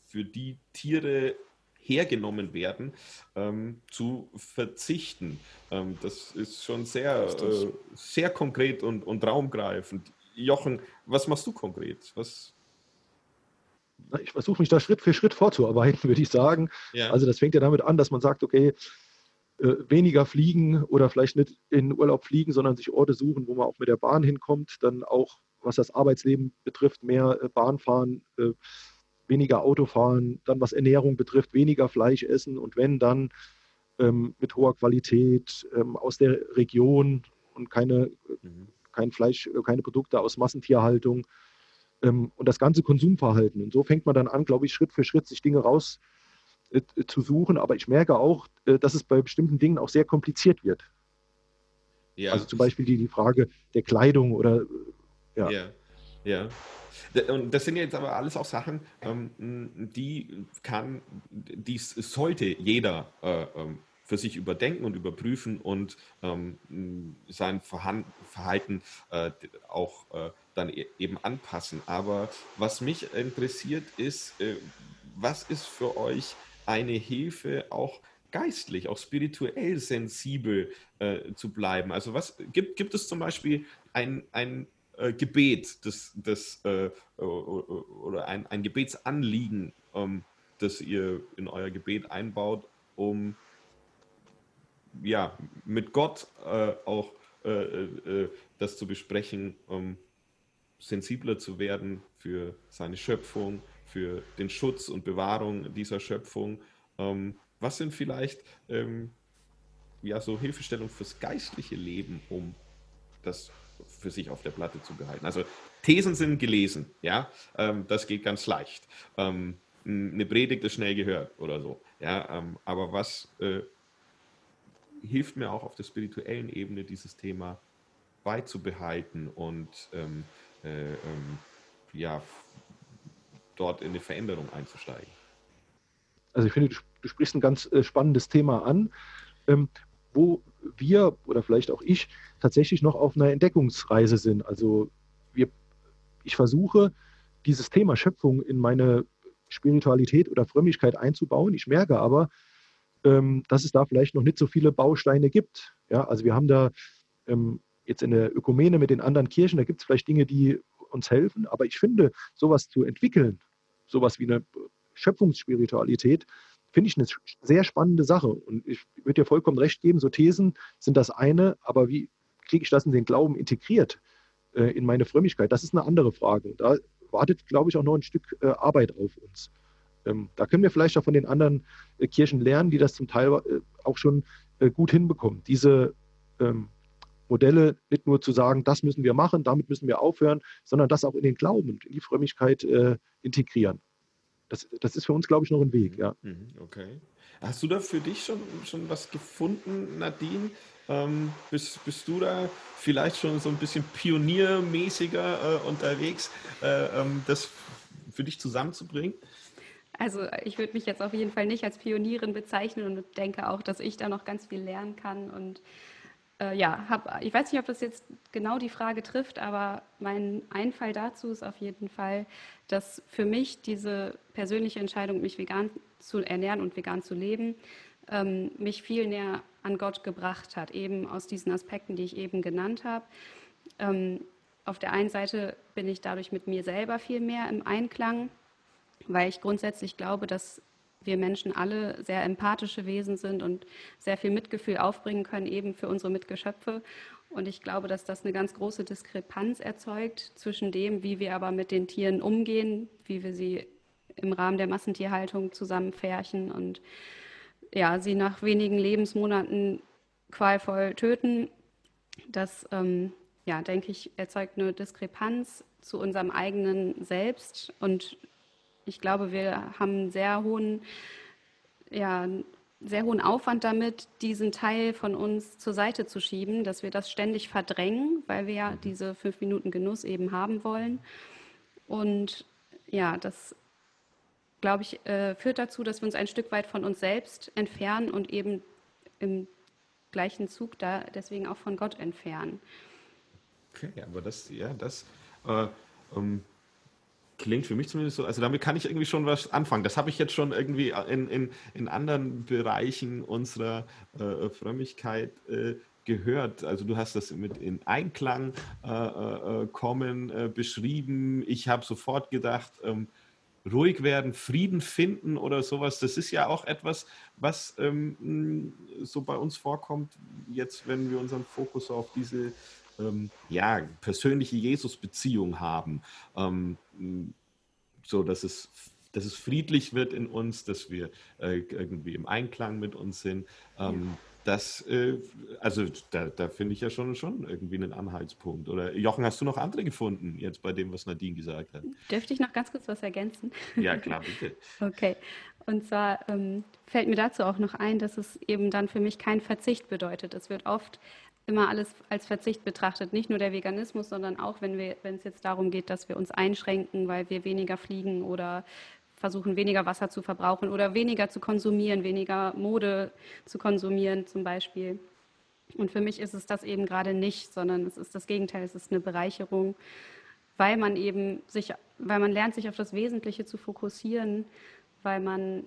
Speaker 1: für die Tiere hergenommen werden, ähm, zu verzichten. Ähm, das ist schon sehr, äh, sehr konkret und, und raumgreifend. Jochen, was machst du konkret? Was,
Speaker 3: ich versuche mich da Schritt für Schritt vorzuarbeiten, würde ich sagen. Ja. Also das fängt ja damit an, dass man sagt, okay, äh, weniger fliegen oder vielleicht nicht in Urlaub fliegen, sondern sich Orte suchen, wo man auch mit der Bahn hinkommt. Dann auch, was das Arbeitsleben betrifft, mehr äh, Bahn fahren, äh, weniger Auto fahren. Dann, was Ernährung betrifft, weniger Fleisch essen und wenn, dann ähm, mit hoher Qualität ähm, aus der Region und keine, mhm. kein Fleisch, keine Produkte aus Massentierhaltung ähm, und das ganze Konsumverhalten. Und so fängt man dann an, glaube ich, Schritt für Schritt sich Dinge raus äh, zu suchen. Aber ich merke auch, äh, dass es bei bestimmten Dingen auch sehr kompliziert wird. Ja. Also zum Beispiel die, die Frage der Kleidung oder
Speaker 1: äh, ja. ja. Ja. Und das sind jetzt aber alles auch Sachen, ähm, die kann, dies sollte jeder äh, ähm, für sich überdenken und überprüfen und ähm, sein Verhalten auch dann e-, eben anpassen. Aber was mich interessiert ist, was ist für euch eine Hilfe auch geistlich, auch spirituell sensibel äh, zu bleiben? Also was gibt, gibt es zum Beispiel ein, ein äh, Gebet, das, das, äh, oder ein, ein Gebetsanliegen, ähm, das ihr in euer Gebet einbaut, um ja, mit Gott äh, auch äh, äh, das zu besprechen, um sensibler zu werden für seine Schöpfung, für den Schutz und Bewahrung dieser Schöpfung. Ähm, was sind vielleicht ähm, ja, so Hilfestellungen fürs geistliche Leben, um das für sich auf der Platte zu behalten? Also Thesen sind gelesen, ja, ähm, das geht ganz leicht. Ähm, eine Predigt ist schnell gehört oder so, ja, ähm, aber was äh, hilft mir auch auf der spirituellen Ebene dieses Thema beizubehalten und ähm, äh, ja, dort in eine Veränderung einzusteigen.
Speaker 3: Also ich finde, du, sprichst ein ganz äh, spannendes Thema an, ähm, wo wir oder vielleicht auch ich tatsächlich noch auf einer Entdeckungsreise sind. Also wir, ich versuche, dieses Thema Schöpfung in meine Spiritualität oder Frömmigkeit einzubauen. Ich merke aber, ähm, dass es da vielleicht noch nicht so viele Bausteine gibt. Ja, also wir haben da ähm, jetzt in der Ökumene mit den anderen Kirchen, da gibt es vielleicht Dinge, die uns helfen, aber ich finde, sowas zu entwickeln, sowas wie eine Schöpfungsspiritualität, finde ich eine sehr spannende Sache. Und ich würde dir vollkommen recht geben, so Thesen sind das eine, aber wie kriege ich das in den Glauben integriert äh, in meine Frömmigkeit? Das ist eine andere Frage. Da wartet, glaube ich, auch noch ein Stück äh, Arbeit auf uns. Ähm, da können wir vielleicht auch von den anderen äh, Kirchen lernen, die das zum Teil äh, auch schon äh, gut hinbekommen. Diese ähm, Modelle nicht nur zu sagen, das müssen wir machen, damit müssen wir aufhören, sondern das auch in den Glauben und in die Frömmigkeit äh, integrieren. Das, das, ist für uns, glaube ich, noch ein Weg. Ja.
Speaker 1: Mhm, okay. Hast du da für dich schon, schon was gefunden, Nadine? Ähm, bist, bist du da vielleicht schon so ein bisschen pioniermäßiger äh, unterwegs, äh, ähm, das für dich zusammenzubringen?
Speaker 2: Also ich würde mich jetzt auf jeden Fall nicht als Pionierin bezeichnen und denke auch, dass ich da noch ganz viel lernen kann und äh, ja, hab, ich weiß nicht, ob das jetzt genau die Frage trifft, aber mein Einfall dazu ist auf jeden Fall, dass für mich diese persönliche Entscheidung, mich vegan zu ernähren und vegan zu leben, ähm, mich viel näher an Gott gebracht hat, eben aus diesen Aspekten, die ich eben genannt habe. Ähm, auf der einen Seite bin ich dadurch mit mir selber viel mehr im Einklang, weil ich grundsätzlich glaube, dass wir Menschen alle sehr empathische Wesen sind und sehr viel Mitgefühl aufbringen können, eben für unsere Mitgeschöpfe. Und ich glaube, dass das eine ganz große Diskrepanz erzeugt zwischen dem, wie wir aber mit den Tieren umgehen, wie wir sie im Rahmen der Massentierhaltung zusammenfärchen und ja, sie nach wenigen Lebensmonaten qualvoll töten. Das, ähm, ja, denke ich, erzeugt eine Diskrepanz zu unserem eigenen Selbst und ich glaube, wir haben einen sehr hohen, ja, sehr hohen Aufwand damit, diesen Teil von uns zur Seite zu schieben, dass wir das ständig verdrängen, weil wir ja diese fünf Minuten Genuss eben haben wollen. Und ja, das, glaube ich, äh, führt dazu, dass wir uns ein Stück weit von uns selbst entfernen und eben im gleichen Zug da deswegen auch von Gott entfernen.
Speaker 1: Okay, aber das, ja, das äh, um, klingt für mich zumindest so, also damit kann ich irgendwie schon was anfangen. Das habe ich jetzt schon irgendwie in, in, in anderen Bereichen unserer äh, Frömmigkeit äh, gehört. Also du hast das mit in Einklang äh, äh kommen äh, beschrieben. Ich habe sofort gedacht, ähm, ruhig werden, Frieden finden oder sowas. Das ist ja auch etwas, was ähm, so bei uns vorkommt, jetzt wenn wir unseren Fokus auf diese ähm, ja, persönliche Jesus-Beziehung haben. Ähm, so, dass es, dass es friedlich wird in uns, dass wir äh, irgendwie im Einklang mit uns sind. Ähm, ja. Das, äh, also da, da finde ich ja schon, schon irgendwie einen Anhaltspunkt. Oder Jochen, hast du noch andere gefunden, jetzt bei dem, was Nadine gesagt hat?
Speaker 2: Dürfte ich noch ganz kurz was ergänzen?
Speaker 1: Ja, klar, bitte.
Speaker 2: okay. Und zwar ähm, fällt mir dazu auch noch ein, dass es eben dann für mich kein Verzicht bedeutet. Es wird oft immer alles als Verzicht betrachtet. Nicht nur der Veganismus, sondern auch, wenn, es jetzt darum geht, dass wir uns einschränken, weil wir weniger fliegen oder versuchen, weniger Wasser zu verbrauchen oder weniger zu konsumieren, weniger Mode zu konsumieren zum Beispiel. Und für mich ist es das eben gerade nicht, sondern es ist das Gegenteil, es ist eine Bereicherung. weil man eben sich, weil man lernt, sich auf das Wesentliche zu fokussieren, weil man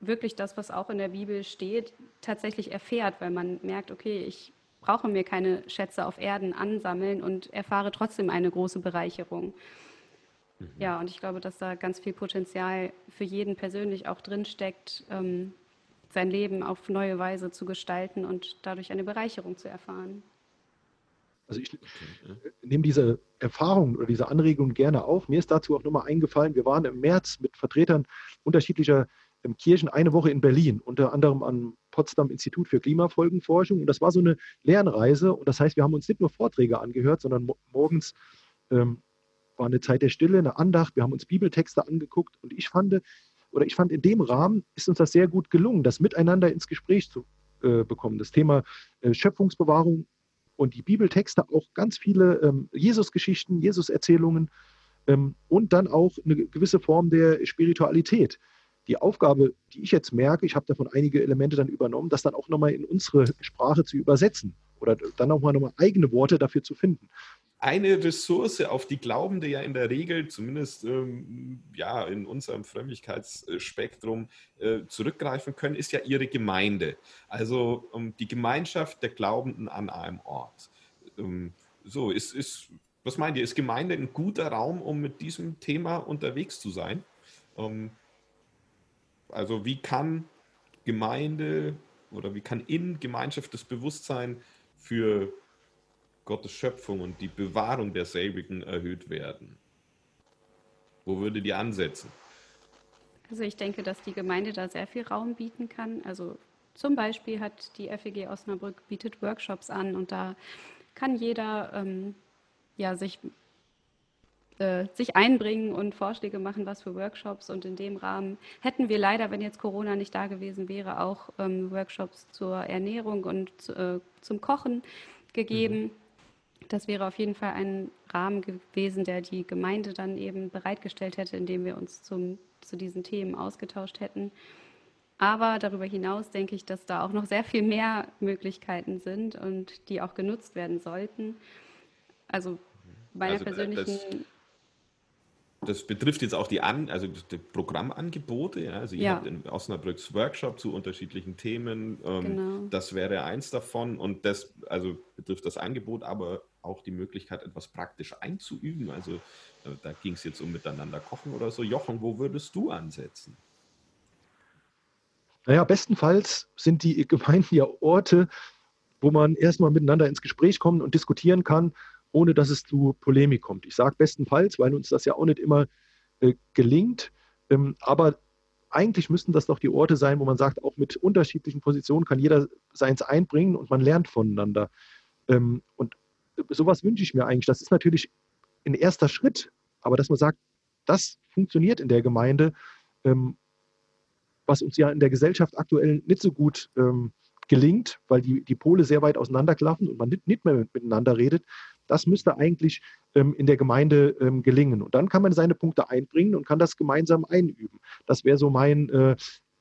Speaker 2: wirklich das, was auch in der Bibel steht, tatsächlich erfährt, weil man merkt, okay, ich brauche mir keine Schätze auf Erden ansammeln und erfahre trotzdem eine große Bereicherung. Mhm. Ja, und ich glaube, dass da ganz viel Potenzial für jeden persönlich auch drinsteckt, ähm, sein Leben auf neue Weise zu gestalten und dadurch eine Bereicherung zu erfahren.
Speaker 3: Also ich nehme diese Erfahrung oder diese Anregung gerne auf. Mir ist dazu auch nochmal eingefallen, wir waren im März mit Vertretern unterschiedlicher ähm, Kirchen eine Woche in Berlin, unter anderem am Potsdam Institut für Klimafolgenforschung. Und das war so eine Lernreise. Und das heißt, wir haben uns nicht nur Vorträge angehört, sondern morgens ähm, war eine Zeit der Stille, eine Andacht. Wir haben uns Bibeltexte angeguckt. Und ich fand, oder ich fand, in dem Rahmen ist uns das sehr gut gelungen, das miteinander ins Gespräch zu äh, bekommen. Das Thema äh, Schöpfungsbewahrung und die Bibeltexte, auch ganz viele ähm, Jesus-Geschichten, Jesus-Erzählungen ähm, und dann auch eine gewisse Form der Spiritualität die Aufgabe, die ich jetzt merke, ich habe davon einige Elemente dann übernommen, das dann auch nochmal in unsere Sprache zu übersetzen oder dann auch mal nochmal eigene Worte dafür zu finden.
Speaker 1: Eine Ressource, auf die Glaubende ja in der Regel, zumindest ähm, ja, in unserem Frömmigkeitsspektrum, äh, zurückgreifen können, ist ja ihre Gemeinde. Also um, die Gemeinschaft der Glaubenden an einem Ort. Ähm, so, ist, ist, was meint ihr, ist Gemeinde ein guter Raum, um mit diesem Thema unterwegs zu sein? Also wie kann Gemeinde oder wie kann in Gemeinschaft das Bewusstsein für Gottes Schöpfung und die Bewahrung derselbigen erhöht werden? Wo würde die ansetzen?
Speaker 2: Also ich denke, dass die Gemeinde da sehr viel Raum bieten kann. Also zum Beispiel hat die FEG Osnabrück bietet Workshops an und da kann jeder ähm, ja, sich äh, sich einbringen und Vorschläge machen, was für Workshops. Und in dem Rahmen hätten wir leider, wenn jetzt Corona nicht da gewesen wäre, auch ähm, Workshops zur Ernährung und äh, zum Kochen gegeben. Mhm. Das wäre auf jeden Fall ein Rahmen gewesen, der die Gemeinde dann eben bereitgestellt hätte, indem wir uns zum, zu diesen Themen ausgetauscht hätten. Aber darüber hinaus denke ich, dass da auch noch sehr viel mehr Möglichkeiten sind und die auch genutzt werden sollten. Also meiner also, persönlichen das
Speaker 1: betrifft jetzt auch die, An also die Programmangebote. Ja? Also ihr ja. habt in Osnabrücks Workshop zu unterschiedlichen Themen. Ähm, genau. Das wäre eins davon. Und das also betrifft das Angebot, aber auch die Möglichkeit, etwas praktisch einzuüben. Also äh, da ging es jetzt um miteinander kochen oder so. Jochen, wo würdest du ansetzen?
Speaker 3: Naja, bestenfalls sind die Gemeinden ja Orte, wo man erstmal miteinander ins Gespräch kommt und diskutieren kann ohne dass es zu Polemik kommt. Ich sage bestenfalls, weil uns das ja auch nicht immer äh, gelingt. Ähm, aber eigentlich müssten das doch die Orte sein, wo man sagt, auch mit unterschiedlichen Positionen kann jeder seins einbringen und man lernt voneinander. Ähm, und sowas wünsche ich mir eigentlich. Das ist natürlich ein erster Schritt, aber dass man sagt, das funktioniert in der Gemeinde, ähm, was uns ja in der Gesellschaft aktuell nicht so gut ähm, gelingt, weil die, die Pole sehr weit auseinanderklaffen und man nicht, nicht mehr miteinander redet, das müsste eigentlich ähm, in der Gemeinde ähm, gelingen. Und dann kann man seine Punkte einbringen und kann das gemeinsam einüben. Das wäre so mein äh,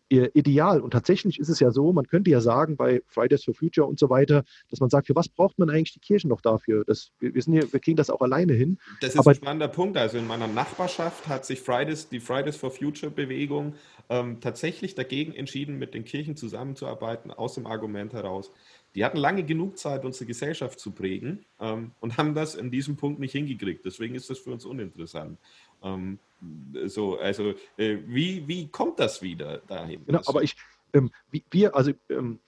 Speaker 3: Ideal. Und tatsächlich ist es ja so, man könnte ja sagen, bei Fridays for Future und so weiter, dass man sagt, für was braucht man eigentlich die Kirchen noch dafür? Das, wir, wir, hier, wir kriegen das auch alleine hin.
Speaker 1: Das ist Aber, ein spannender Punkt. Also in meiner Nachbarschaft hat sich Fridays, die Fridays for Future Bewegung ähm, tatsächlich dagegen entschieden, mit den Kirchen zusammenzuarbeiten, aus dem Argument heraus, die hatten lange genug Zeit, unsere Gesellschaft zu prägen ähm, und haben das in diesem Punkt nicht hingekriegt. Deswegen ist das für uns uninteressant. Ähm, so, also äh, wie, wie kommt das wieder dahin?
Speaker 3: Genau, aber ich, ähm, wir, also ähm,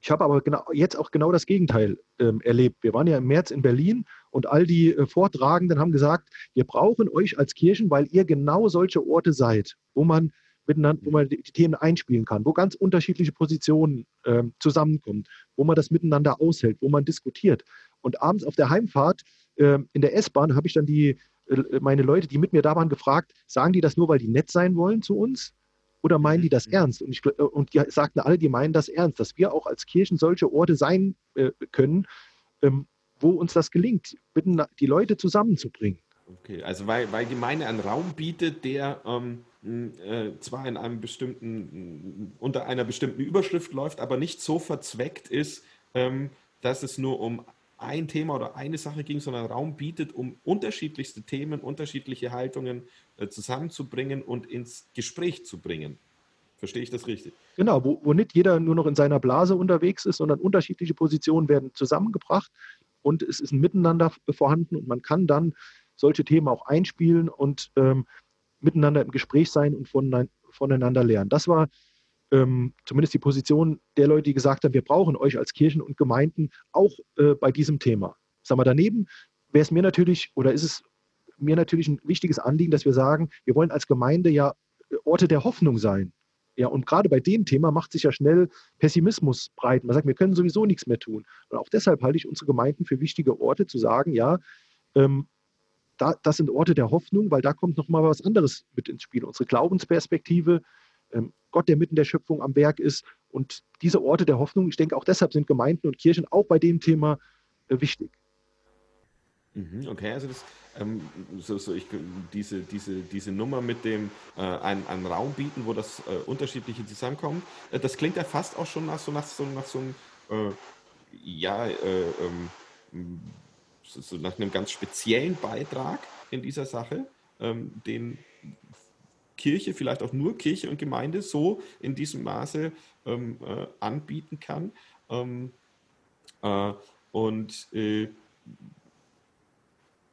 Speaker 3: ich habe aber genau, jetzt auch genau das Gegenteil ähm, erlebt. Wir waren ja im März in Berlin und all die äh, Vortragenden haben gesagt, wir brauchen euch als Kirchen, weil ihr genau solche Orte seid, wo man miteinander, wo man die, Themen einspielen kann, wo ganz unterschiedliche Positionen äh, zusammenkommen, wo man das miteinander aushält, wo man diskutiert. Und abends auf der Heimfahrt äh, in der S-Bahn habe ich dann die, äh, meine Leute, die mit mir da waren, gefragt, sagen die das nur, weil die nett sein wollen zu uns? Oder meinen die das mhm. ernst? Und, ich, äh, und die sagten alle, die meinen das ernst, dass wir auch als Kirchen solche Orte sein äh, können, ähm, wo uns das gelingt, die Leute zusammenzubringen.
Speaker 1: Okay, also weil, weil Gemeinde einen Raum bietet, der ähm, äh, zwar in einem bestimmten, unter einer bestimmten Überschrift läuft, aber nicht so verzweckt ist, ähm, dass es nur um ein Thema oder eine Sache ging, sondern Raum bietet, um unterschiedlichste Themen, unterschiedliche Haltungen äh, zusammenzubringen und ins Gespräch zu bringen. Verstehe ich das richtig?
Speaker 3: Genau, wo, wo nicht jeder nur noch in seiner Blase unterwegs ist, sondern unterschiedliche Positionen werden zusammengebracht und es ist ein Miteinander vorhanden und man kann dann solche Themen auch einspielen und ähm, miteinander im Gespräch sein und voneinander lernen. Das war ähm, zumindest die Position der Leute, die gesagt haben, wir brauchen euch als Kirchen und Gemeinden auch äh, bei diesem Thema. Sag mal, daneben wäre es mir natürlich oder ist es mir natürlich ein wichtiges Anliegen, dass wir sagen, wir wollen als Gemeinde ja äh, Orte der Hoffnung sein. Ja, und gerade bei dem Thema macht sich ja schnell Pessimismus breit. Man sagt, wir können sowieso nichts mehr tun. Und auch deshalb halte ich unsere Gemeinden für wichtige Orte, zu sagen, ja, ähm, da, das sind Orte der Hoffnung, weil da kommt nochmal was anderes mit ins Spiel. Unsere Glaubensperspektive, ähm, Gott, der mitten der Schöpfung am Werk ist. Und diese Orte der Hoffnung, ich denke, auch deshalb sind Gemeinden und Kirchen auch bei dem Thema äh, wichtig.
Speaker 1: Mhm, okay, also das, ähm, so, so ich, diese, diese, diese Nummer mit dem äh, einen, einen Raum bieten, wo das äh, unterschiedliche zusammenkommt, äh, das klingt ja fast auch schon nach so, nach so, nach so einem, äh, ja, äh, ähm, so, nach einem ganz speziellen Beitrag in dieser Sache, ähm, den Kirche, vielleicht auch nur Kirche und Gemeinde so in diesem Maße ähm, äh, anbieten kann. Ähm, äh, und äh,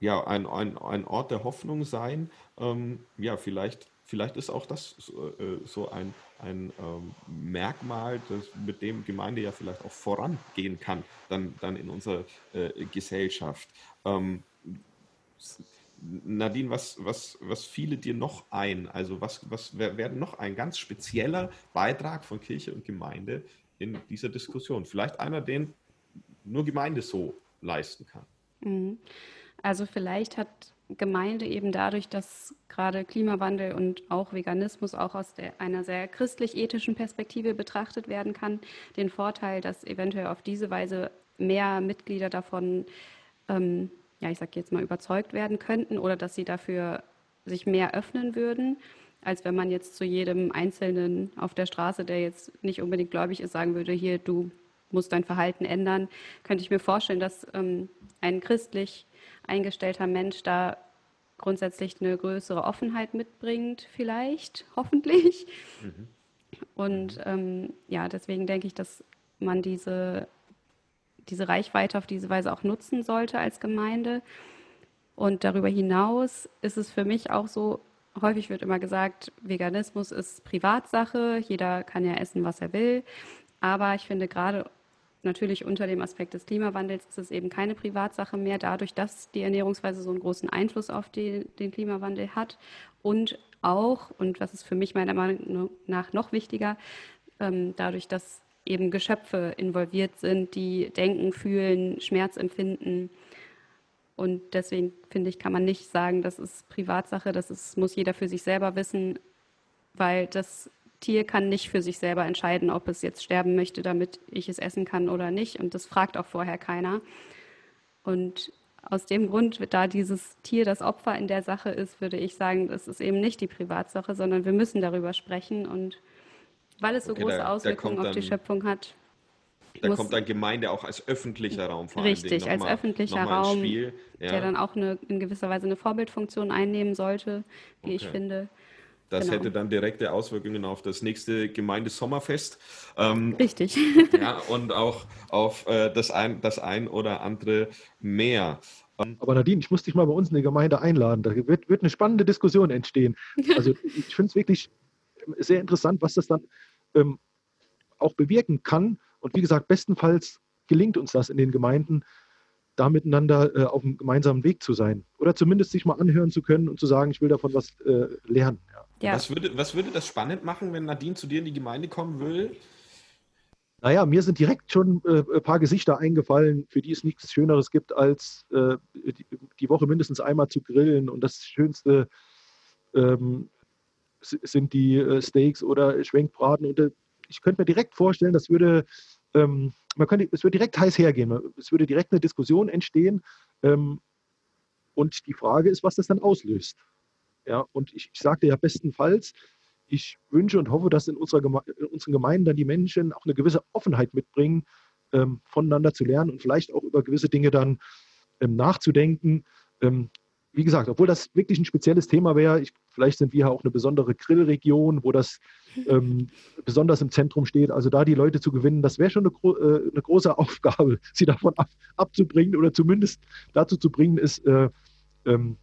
Speaker 1: ja, ein, ein, ein Ort der Hoffnung sein. Ähm, ja, vielleicht, vielleicht ist auch das so, äh, so ein, ein ähm, Merkmal, das, mit dem Gemeinde ja vielleicht auch vorangehen kann, dann, dann in unserer äh, Gesellschaft. Ähm, Nadine, was, was, was fiele dir noch ein? Also was, was wäre noch ein ganz spezieller Beitrag von Kirche und Gemeinde in dieser Diskussion? Vielleicht einer, den nur Gemeinde so leisten kann.
Speaker 2: Mhm. Also vielleicht hat Gemeinde eben dadurch, dass gerade Klimawandel und auch Veganismus auch aus der, einer sehr christlich-ethischen Perspektive betrachtet werden kann, den Vorteil, dass eventuell auf diese Weise mehr Mitglieder davon ähm, ja, ich sage jetzt mal, überzeugt werden könnten oder dass sie dafür sich mehr öffnen würden, als wenn man jetzt zu jedem Einzelnen auf der Straße, der jetzt nicht unbedingt gläubig ist, sagen würde, hier, du musst dein Verhalten ändern, könnte ich mir vorstellen, dass ähm, ein christlich eingestellter Mensch da grundsätzlich eine größere Offenheit mitbringt, vielleicht, hoffentlich. Mhm. Und ähm, ja, deswegen denke ich, dass man diese diese Reichweite auf diese Weise auch nutzen sollte als Gemeinde. Und darüber hinaus ist es für mich auch so, häufig wird immer gesagt, Veganismus ist Privatsache, jeder kann ja essen, was er will. Aber ich finde gerade natürlich unter dem Aspekt des Klimawandels ist es eben keine Privatsache mehr, dadurch, dass die Ernährungsweise so einen großen Einfluss auf die, den Klimawandel hat. Und auch, und was ist für mich meiner Meinung nach noch wichtiger, ähm, dadurch, dass eben Geschöpfe involviert sind, die denken, fühlen, Schmerz empfinden. Und deswegen finde ich, kann man nicht sagen, das ist Privatsache, das ist, muss jeder für sich selber wissen, weil das Tier kann nicht für sich selber entscheiden, ob es jetzt sterben möchte, damit ich es essen kann oder nicht. Und das fragt auch vorher keiner. Und aus dem Grund, da dieses Tier das Opfer in der Sache ist, würde ich sagen, das ist eben nicht die Privatsache, sondern wir müssen darüber sprechen und weil es so okay, große da, Auswirkungen da auf die Schöpfung hat.
Speaker 1: Da kommt dann Gemeinde auch als öffentlicher Raum
Speaker 2: vor Richtig, als mal, öffentlicher Raum, Spiel, ja. der dann auch eine, in gewisser Weise eine Vorbildfunktion einnehmen sollte, wie okay. ich finde.
Speaker 1: Das genau. hätte dann direkte Auswirkungen auf das nächste Gemeindesommerfest. Ähm,
Speaker 2: Richtig.
Speaker 1: ja, und auch auf äh, das, ein, das ein oder andere mehr.
Speaker 3: Ähm, Aber Nadine, ich muss dich mal bei uns in die Gemeinde einladen. Da wird, wird eine spannende Diskussion entstehen. Also ich finde es wirklich sehr interessant, was das dann ähm, auch bewirken kann. Und wie gesagt, bestenfalls gelingt uns das in den Gemeinden, da miteinander äh, auf einem gemeinsamen Weg zu sein. Oder zumindest sich mal anhören zu können und zu sagen, ich will davon was äh, lernen.
Speaker 1: Ja. Ja. Was, würde, was würde das spannend machen, wenn Nadine zu dir in die Gemeinde kommen will?
Speaker 3: Naja, mir sind direkt schon äh, ein paar Gesichter eingefallen, für die es nichts Schöneres gibt, als äh, die, die, Woche mindestens einmal zu grillen und das Schönste ähm, sind die äh, Steaks oder Schwenkbraten. Und äh, ich könnte mir direkt vorstellen, das würde, ähm, man könnte, es würde direkt heiß hergehen. Es würde direkt eine Diskussion entstehen. Ähm, und die Frage ist, was das dann auslöst. Ja, und ich, ich sagte ja bestenfalls, ich wünsche und hoffe, dass in, unserer Geme in unseren Gemeinden dann die Menschen auch eine gewisse Offenheit mitbringen, ähm, voneinander zu lernen und vielleicht auch über gewisse Dinge dann ähm, nachzudenken. Wie gesagt, obwohl das wirklich ein spezielles Thema wäre, ich, vielleicht sind wir auch eine besondere Grillregion, wo das ähm, besonders im Zentrum steht. Also da die Leute zu gewinnen, das wäre schon eine, gro äh, eine, große Aufgabe, sie davon ab, abzubringen oder zumindest dazu zu bringen, es äh, ähm,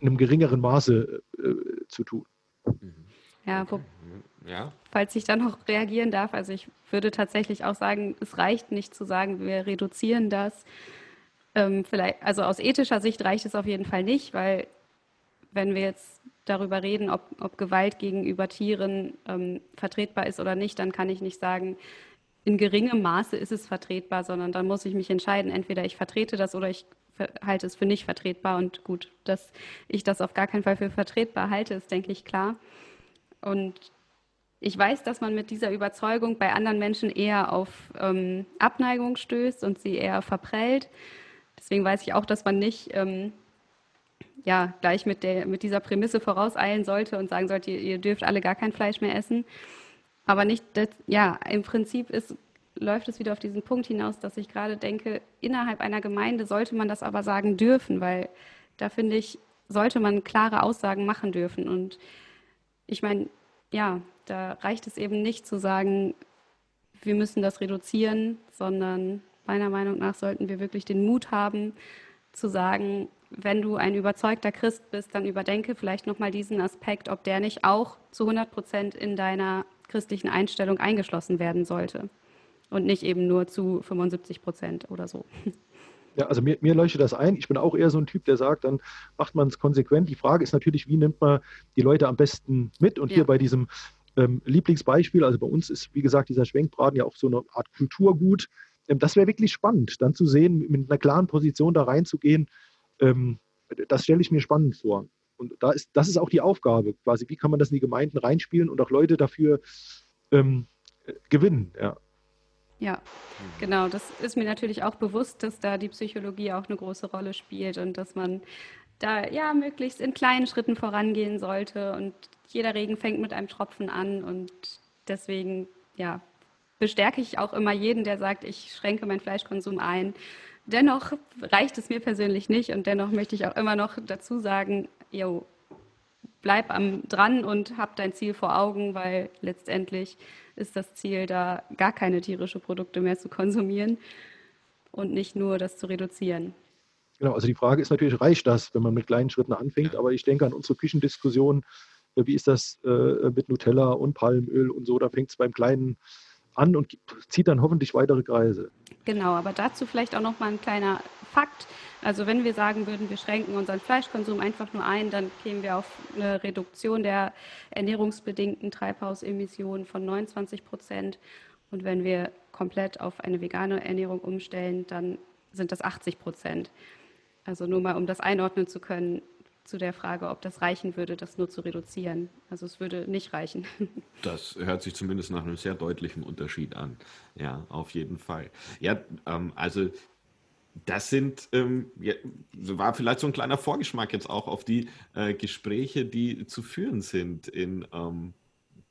Speaker 3: in einem geringeren Maße äh, zu tun.
Speaker 2: Ja, wo, ja, falls ich da noch reagieren darf, also ich würde tatsächlich auch sagen, es reicht nicht zu sagen, wir reduzieren das, ähm, vielleicht, also aus ethischer Sicht reicht es auf jeden Fall nicht, weil wenn wir jetzt darüber reden, ob, ob Gewalt gegenüber Tieren ähm, vertretbar ist oder nicht, dann kann ich nicht sagen, in geringem Maße ist es vertretbar, sondern dann muss ich mich entscheiden, entweder ich vertrete das oder ich halte es für nicht vertretbar. Und gut, dass ich das auf gar keinen Fall für vertretbar halte, ist, denke ich, klar. Und ich weiß, dass man mit dieser Überzeugung bei anderen Menschen eher auf ähm, Abneigung stößt und sie eher verprellt. Deswegen weiß ich auch, dass man nicht ähm, ja, gleich mit, der, mit dieser Prämisse vorauseilen sollte und sagen sollte, ihr, ihr dürft alle gar kein Fleisch mehr essen. Aber nicht, das, ja, im Prinzip ist, läuft es wieder auf diesen Punkt hinaus, dass ich gerade denke, innerhalb einer Gemeinde sollte man das aber sagen dürfen, weil da finde ich, sollte man klare Aussagen machen dürfen. Und ich meine, ja, da reicht es eben nicht zu sagen, wir müssen das reduzieren, sondern meiner Meinung nach sollten wir wirklich den Mut haben, zu sagen, wenn du ein überzeugter Christ bist, dann überdenke vielleicht nochmal diesen Aspekt, ob der nicht auch zu 100 Prozent in deiner christlichen Einstellung eingeschlossen werden sollte und nicht eben nur zu 75 Prozent oder so.
Speaker 3: Ja, also mir, mir leuchtet das ein. Ich bin auch eher so ein Typ, der sagt, dann macht man es konsequent. Die Frage ist natürlich, wie nimmt man die Leute am besten mit? Und ja. hier bei diesem ähm, Lieblingsbeispiel, also bei uns ist, wie gesagt, dieser Schwenkbraten ja auch so eine Art Kulturgut. Ähm, das wäre wirklich spannend, dann zu sehen, mit einer klaren Position da reinzugehen. Ähm, das stelle ich mir spannend vor. Und da ist, das ist auch die Aufgabe, quasi, wie kann man das in die Gemeinden reinspielen und auch Leute dafür ähm, gewinnen. Ja.
Speaker 2: Ja, genau. Das ist mir natürlich auch bewusst, dass da die Psychologie auch eine große Rolle spielt und dass man da ja möglichst in kleinen Schritten vorangehen sollte. Und jeder Regen fängt mit einem Tropfen an. Und deswegen, ja, bestärke ich auch immer jeden, der sagt, ich schränke meinen Fleischkonsum ein. Dennoch reicht es mir persönlich nicht und dennoch möchte ich auch immer noch dazu sagen, yo, bleib am dran und hab dein Ziel vor Augen, weil letztendlich ist das Ziel, da gar keine tierischen Produkte mehr zu konsumieren und nicht nur das zu reduzieren.
Speaker 3: Genau, also die Frage ist natürlich, reicht das, wenn man mit kleinen Schritten anfängt? Aber ich denke an unsere Küchendiskussion, äh, wie ist das äh, mit Nutella und Palmöl und so, da fängt es beim Kleinen an und zieht dann hoffentlich weitere Kreise.
Speaker 2: Genau, aber dazu vielleicht auch noch mal ein kleiner Fakt. Also wenn wir sagen würden, wir schränken unseren Fleischkonsum einfach nur ein, dann kämen wir auf eine Reduktion der ernährungsbedingten Treibhausemissionen von 29 Prozent. Und wenn wir komplett auf eine vegane Ernährung umstellen, dann sind das 80 Prozent. Also nur mal, um das einordnen zu können, zu der Frage, ob das reichen würde, das nur zu reduzieren. Also es würde nicht reichen.
Speaker 1: Das hört sich zumindest nach einem sehr deutlichen Unterschied an. Ja, auf jeden Fall. Ja, ähm, also das sind, ähm, ja, war vielleicht so ein kleiner Vorgeschmack jetzt auch auf die äh, Gespräche, die zu führen sind in ähm,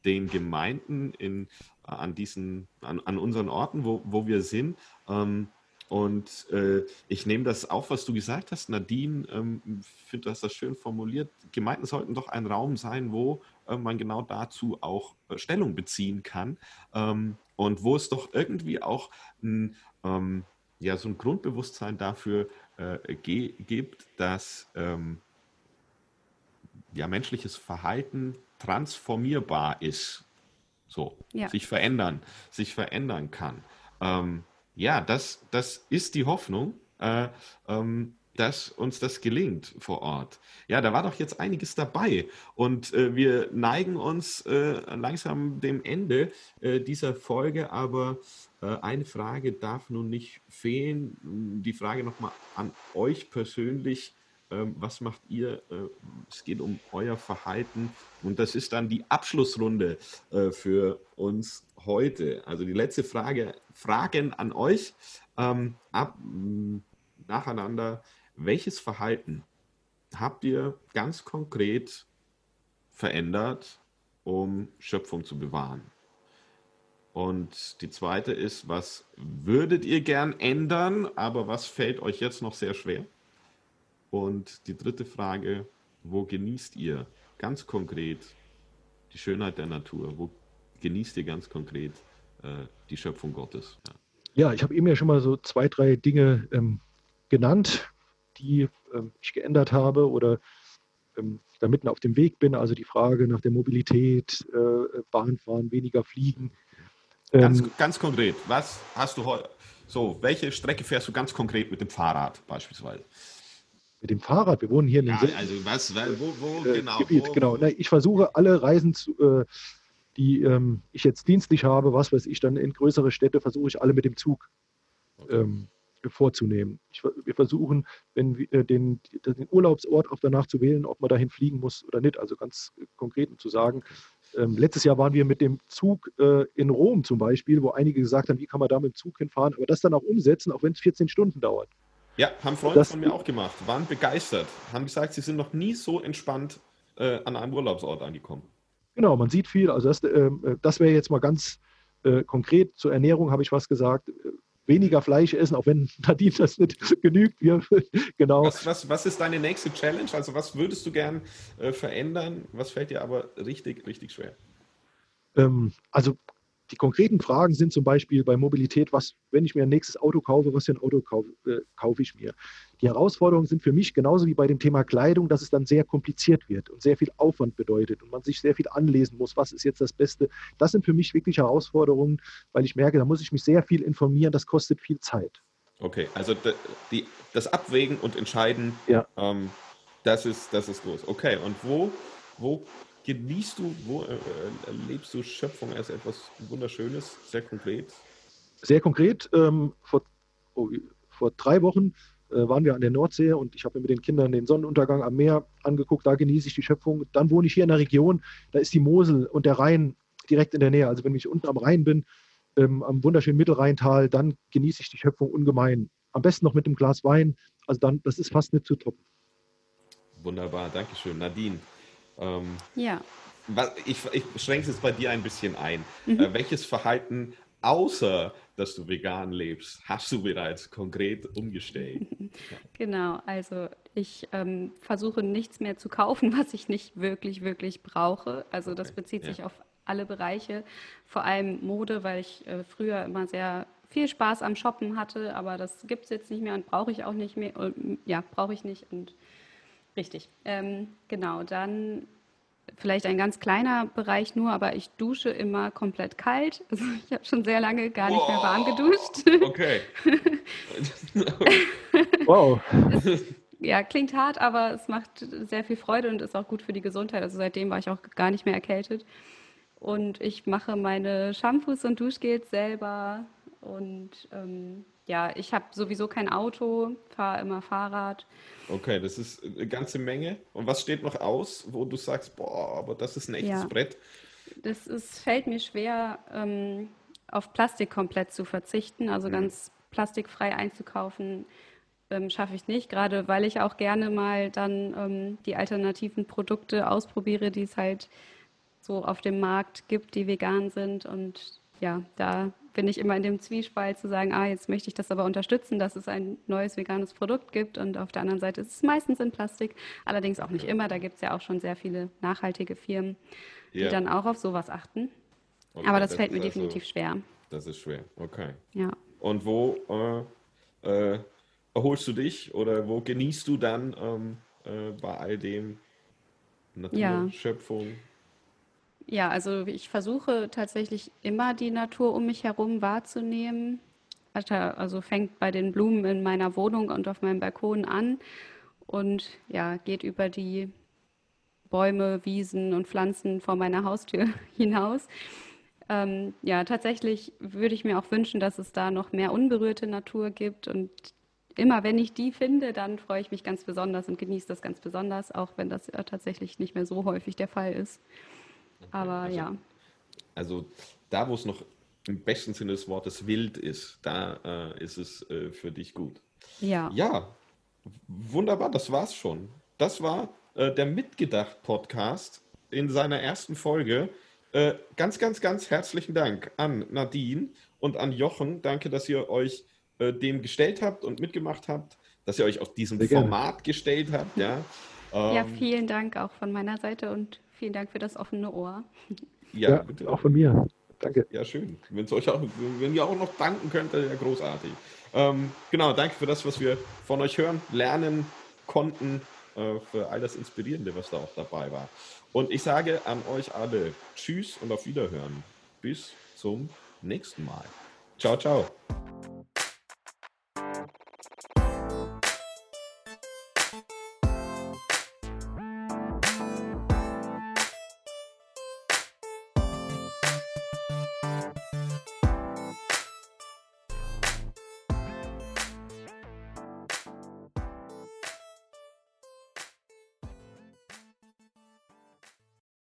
Speaker 1: den Gemeinden, in, äh, an diesen, an, an, unseren Orten, wo, wo wir sind. Ähm, und äh, ich nehme das auf, was du gesagt hast, Nadine. Ähm, finde, du hast das schön formuliert. Gemeinden sollten doch ein Raum sein, wo äh, man genau dazu auch äh, Stellung beziehen kann. Ähm, und wo es doch irgendwie auch ein ähm, ja so ein Grundbewusstsein dafür äh, ge gibt, dass ähm, ja menschliches Verhalten transformierbar ist, so ja. sich verändern, sich verändern kann. Ja, das, das ist die Hoffnung. Äh, ähm, dass uns das gelingt vor Ort. Ja, da war doch jetzt einiges dabei und äh, wir neigen uns äh, langsam dem Ende äh, dieser Folge, aber äh, eine Frage darf nun nicht fehlen. Die Frage nochmal an euch persönlich. Ähm, was macht ihr? Äh, es geht um euer Verhalten und das ist dann die Abschlussrunde für uns heute. Also die letzte Frage, Fragen an euch ähm, ab, nacheinander welches Verhalten habt ihr ganz konkret verändert, um Schöpfung zu bewahren? Und die zweite ist, was würdet ihr gern ändern, aber was fällt euch jetzt noch sehr schwer? Und die dritte Frage, wo genießt ihr ganz konkret die Schönheit der Natur? Wo genießt ihr ganz konkret äh, die Schöpfung Gottes?
Speaker 3: Ja, ja ich habe eben ja schon mal so zwei, drei Dinge ähm, genannt, die ähm, ich geändert habe oder ähm, da mitten auf dem Weg bin. Also die Frage nach der Mobilität, äh, Bahnfahren, weniger Fliegen.
Speaker 1: Ganz, ähm, ganz konkret, was hast du heute? So, welche Strecke fährst du ganz konkret mit dem Fahrrad beispielsweise?
Speaker 3: Mit dem Fahrrad, wir wohnen hier in
Speaker 1: einem ja, also was, wo, wo, äh, genau, Gebiet,
Speaker 3: wo, genau. Na, ich versuche alle Reisen, zu, äh, die ähm, ich jetzt dienstlich habe, was weiß ich, dann in größere Städte, versuche ich alle mit dem Zug ähm, vorzunehmen. Ich, wir versuchen, wenn wir, äh, den, den, Urlaubsort auch danach zu wählen, ob man dahin fliegen muss oder nicht. Also ganz konkret zu sagen, ähm, letztes Jahr waren wir mit dem Zug äh, in Rom zum Beispiel, wo einige gesagt haben, wie kann man da mit dem Zug hinfahren, aber das dann auch umsetzen, auch wenn es 14 Stunden dauert.
Speaker 1: Ja, haben Freunde das, von mir auch gemacht, waren begeistert, haben gesagt, sie sind noch nie so entspannt äh, an einem Urlaubsort angekommen.
Speaker 3: Genau, man sieht viel. Also das, ähm, äh, das wäre jetzt mal ganz äh, konkret. Zur Ernährung habe ich was gesagt. Äh, weniger Fleisch essen, auch wenn Nadine das nicht genügt. Wir,
Speaker 1: genau. Was, was, was, ist deine nächste Challenge? Also was würdest du gern äh, verändern? Was fällt dir aber richtig, richtig schwer?
Speaker 3: Ähm, also die konkreten Fragen sind zum Beispiel bei Mobilität, was, wenn ich mir ein nächstes Auto kaufe, was für ein Auto kaufe, äh, kaufe ich mir? Die Herausforderungen sind für mich genauso wie bei dem Thema Kleidung, dass es dann sehr kompliziert wird und sehr viel Aufwand bedeutet und man sich sehr viel anlesen muss, was ist jetzt das Beste. Das sind für mich wirklich Herausforderungen, weil ich merke, da muss ich mich sehr viel informieren, das kostet viel Zeit.
Speaker 1: Okay, also die, das Abwägen und Entscheiden, ja. ähm, das, ist, das ist groß. Okay, und wo, wo genießt du, wo äh, erlebst du Schöpfung als etwas Wunderschönes, sehr konkret?
Speaker 3: Sehr konkret. Ähm, vor, oh, vor drei Wochen waren wir an der Nordsee und ich habe mir mit den Kindern den Sonnenuntergang am Meer angeguckt. Da genieße ich die Schöpfung. Dann wohne ich hier in der Region, da ist die Mosel und der Rhein direkt in der Nähe. Also wenn ich unten am Rhein bin, ähm, am wunderschönen Mittelrheintal, dann genieße ich die Schöpfung ungemein. Am besten noch mit einem Glas Wein. Also dann, das ist fast nicht zu toppen.
Speaker 1: Wunderbar, Dankeschön. Nadine,
Speaker 2: ähm, ja.
Speaker 1: Ich, ich schränke es jetzt bei dir ein bisschen ein. Mhm. Äh, welches Verhalten, außer dass du vegan lebst, hast du bereits konkret umgestellt?
Speaker 2: Genau, also ich ähm, versuche nichts mehr zu kaufen, was ich nicht wirklich, wirklich brauche. Also okay. das bezieht sich ja. auf alle Bereiche, vor allem Mode, weil ich äh, früher immer sehr viel Spaß am Shoppen hatte, aber das gibt es jetzt nicht mehr und brauche ich auch nicht mehr. Und, ja, brauche ich nicht und Richtig. Ähm, genau, dann vielleicht ein ganz kleiner Bereich nur, aber ich dusche immer komplett kalt. Also ich habe schon sehr lange gar nicht wow. mehr warm geduscht.
Speaker 1: Okay.
Speaker 3: wow.
Speaker 2: Es, ja, klingt hart, aber es macht sehr viel Freude und ist auch gut für die Gesundheit. Also seitdem war ich auch gar nicht mehr erkältet. Und ich mache meine Shampoos und Duschgels selber. Und ähm, ja, ich habe sowieso kein Auto, fahre immer Fahrrad.
Speaker 1: Okay, das ist eine ganze Menge. Und was steht noch aus, wo du sagst, boah, aber das ist ein echtes ja. Brett?
Speaker 2: Das ist, fällt mir schwer, ähm, auf Plastik komplett zu verzichten, also mhm. ganz plastikfrei einzukaufen. Ähm, schaffe ich nicht, gerade weil ich auch gerne mal dann ähm, die alternativen Produkte ausprobiere, die es halt so auf dem Markt gibt, die vegan sind. Und ja, da bin ich immer in dem Zwiespalt zu sagen, ah, jetzt möchte ich das aber unterstützen, dass es ein neues veganes Produkt gibt. Und auf der anderen Seite ist es meistens in Plastik, allerdings auch nicht immer. Da gibt es ja auch schon sehr viele nachhaltige Firmen, die ja. dann auch auf sowas achten. Okay, aber das, das fällt mir also, definitiv schwer.
Speaker 1: Das ist schwer, okay.
Speaker 2: Ja.
Speaker 1: Und wo äh, äh, erholst du dich oder wo genießt du dann ähm, äh, bei all dem Natur, ja.
Speaker 2: Ja, also ich versuche tatsächlich immer die Natur um mich herum wahrzunehmen. Also fängt bei den Blumen in meiner Wohnung und auf meinem Balkon an und ja, geht über die Bäume, Wiesen und Pflanzen vor meiner Haustür hinaus. Ähm, ja, tatsächlich würde ich mir auch wünschen, dass es da noch mehr unberührte Natur gibt. Und immer wenn ich die finde, dann freue ich mich ganz besonders und genieße das ganz besonders, auch wenn das ja tatsächlich nicht mehr so häufig der Fall ist. Aber also, ja.
Speaker 1: Also da, wo es noch im besten Sinne des Wortes wild ist, da äh, ist es äh, für dich gut.
Speaker 2: Ja.
Speaker 1: Ja, wunderbar, das war's schon. Das war äh, der Mitgedacht-Podcast in seiner ersten Folge. äh, ganz, ganz, ganz herzlichen Dank an Nadine und an Jochen. Danke, dass ihr euch äh, dem gestellt habt und mitgemacht habt, dass ihr euch aus diesem Format gestellt habt. Ja.
Speaker 2: Ähm, ja, vielen Dank auch von meiner Seite und vielen Dank für das offene Ohr.
Speaker 3: Ja, ja auch von mir. Danke.
Speaker 1: Ja, schön. Wenn's euch auch, wenn ihr auch noch danken könnt, wäre ja großartig. Ähm, genau, danke für das, was wir von euch hören, lernen konnten, äh, für all das Inspirierende, was da auch dabei war. Und ich sage an euch alle Tschüss und auf Wiederhören. Bis zum nächsten Mal. Ciao, ciao.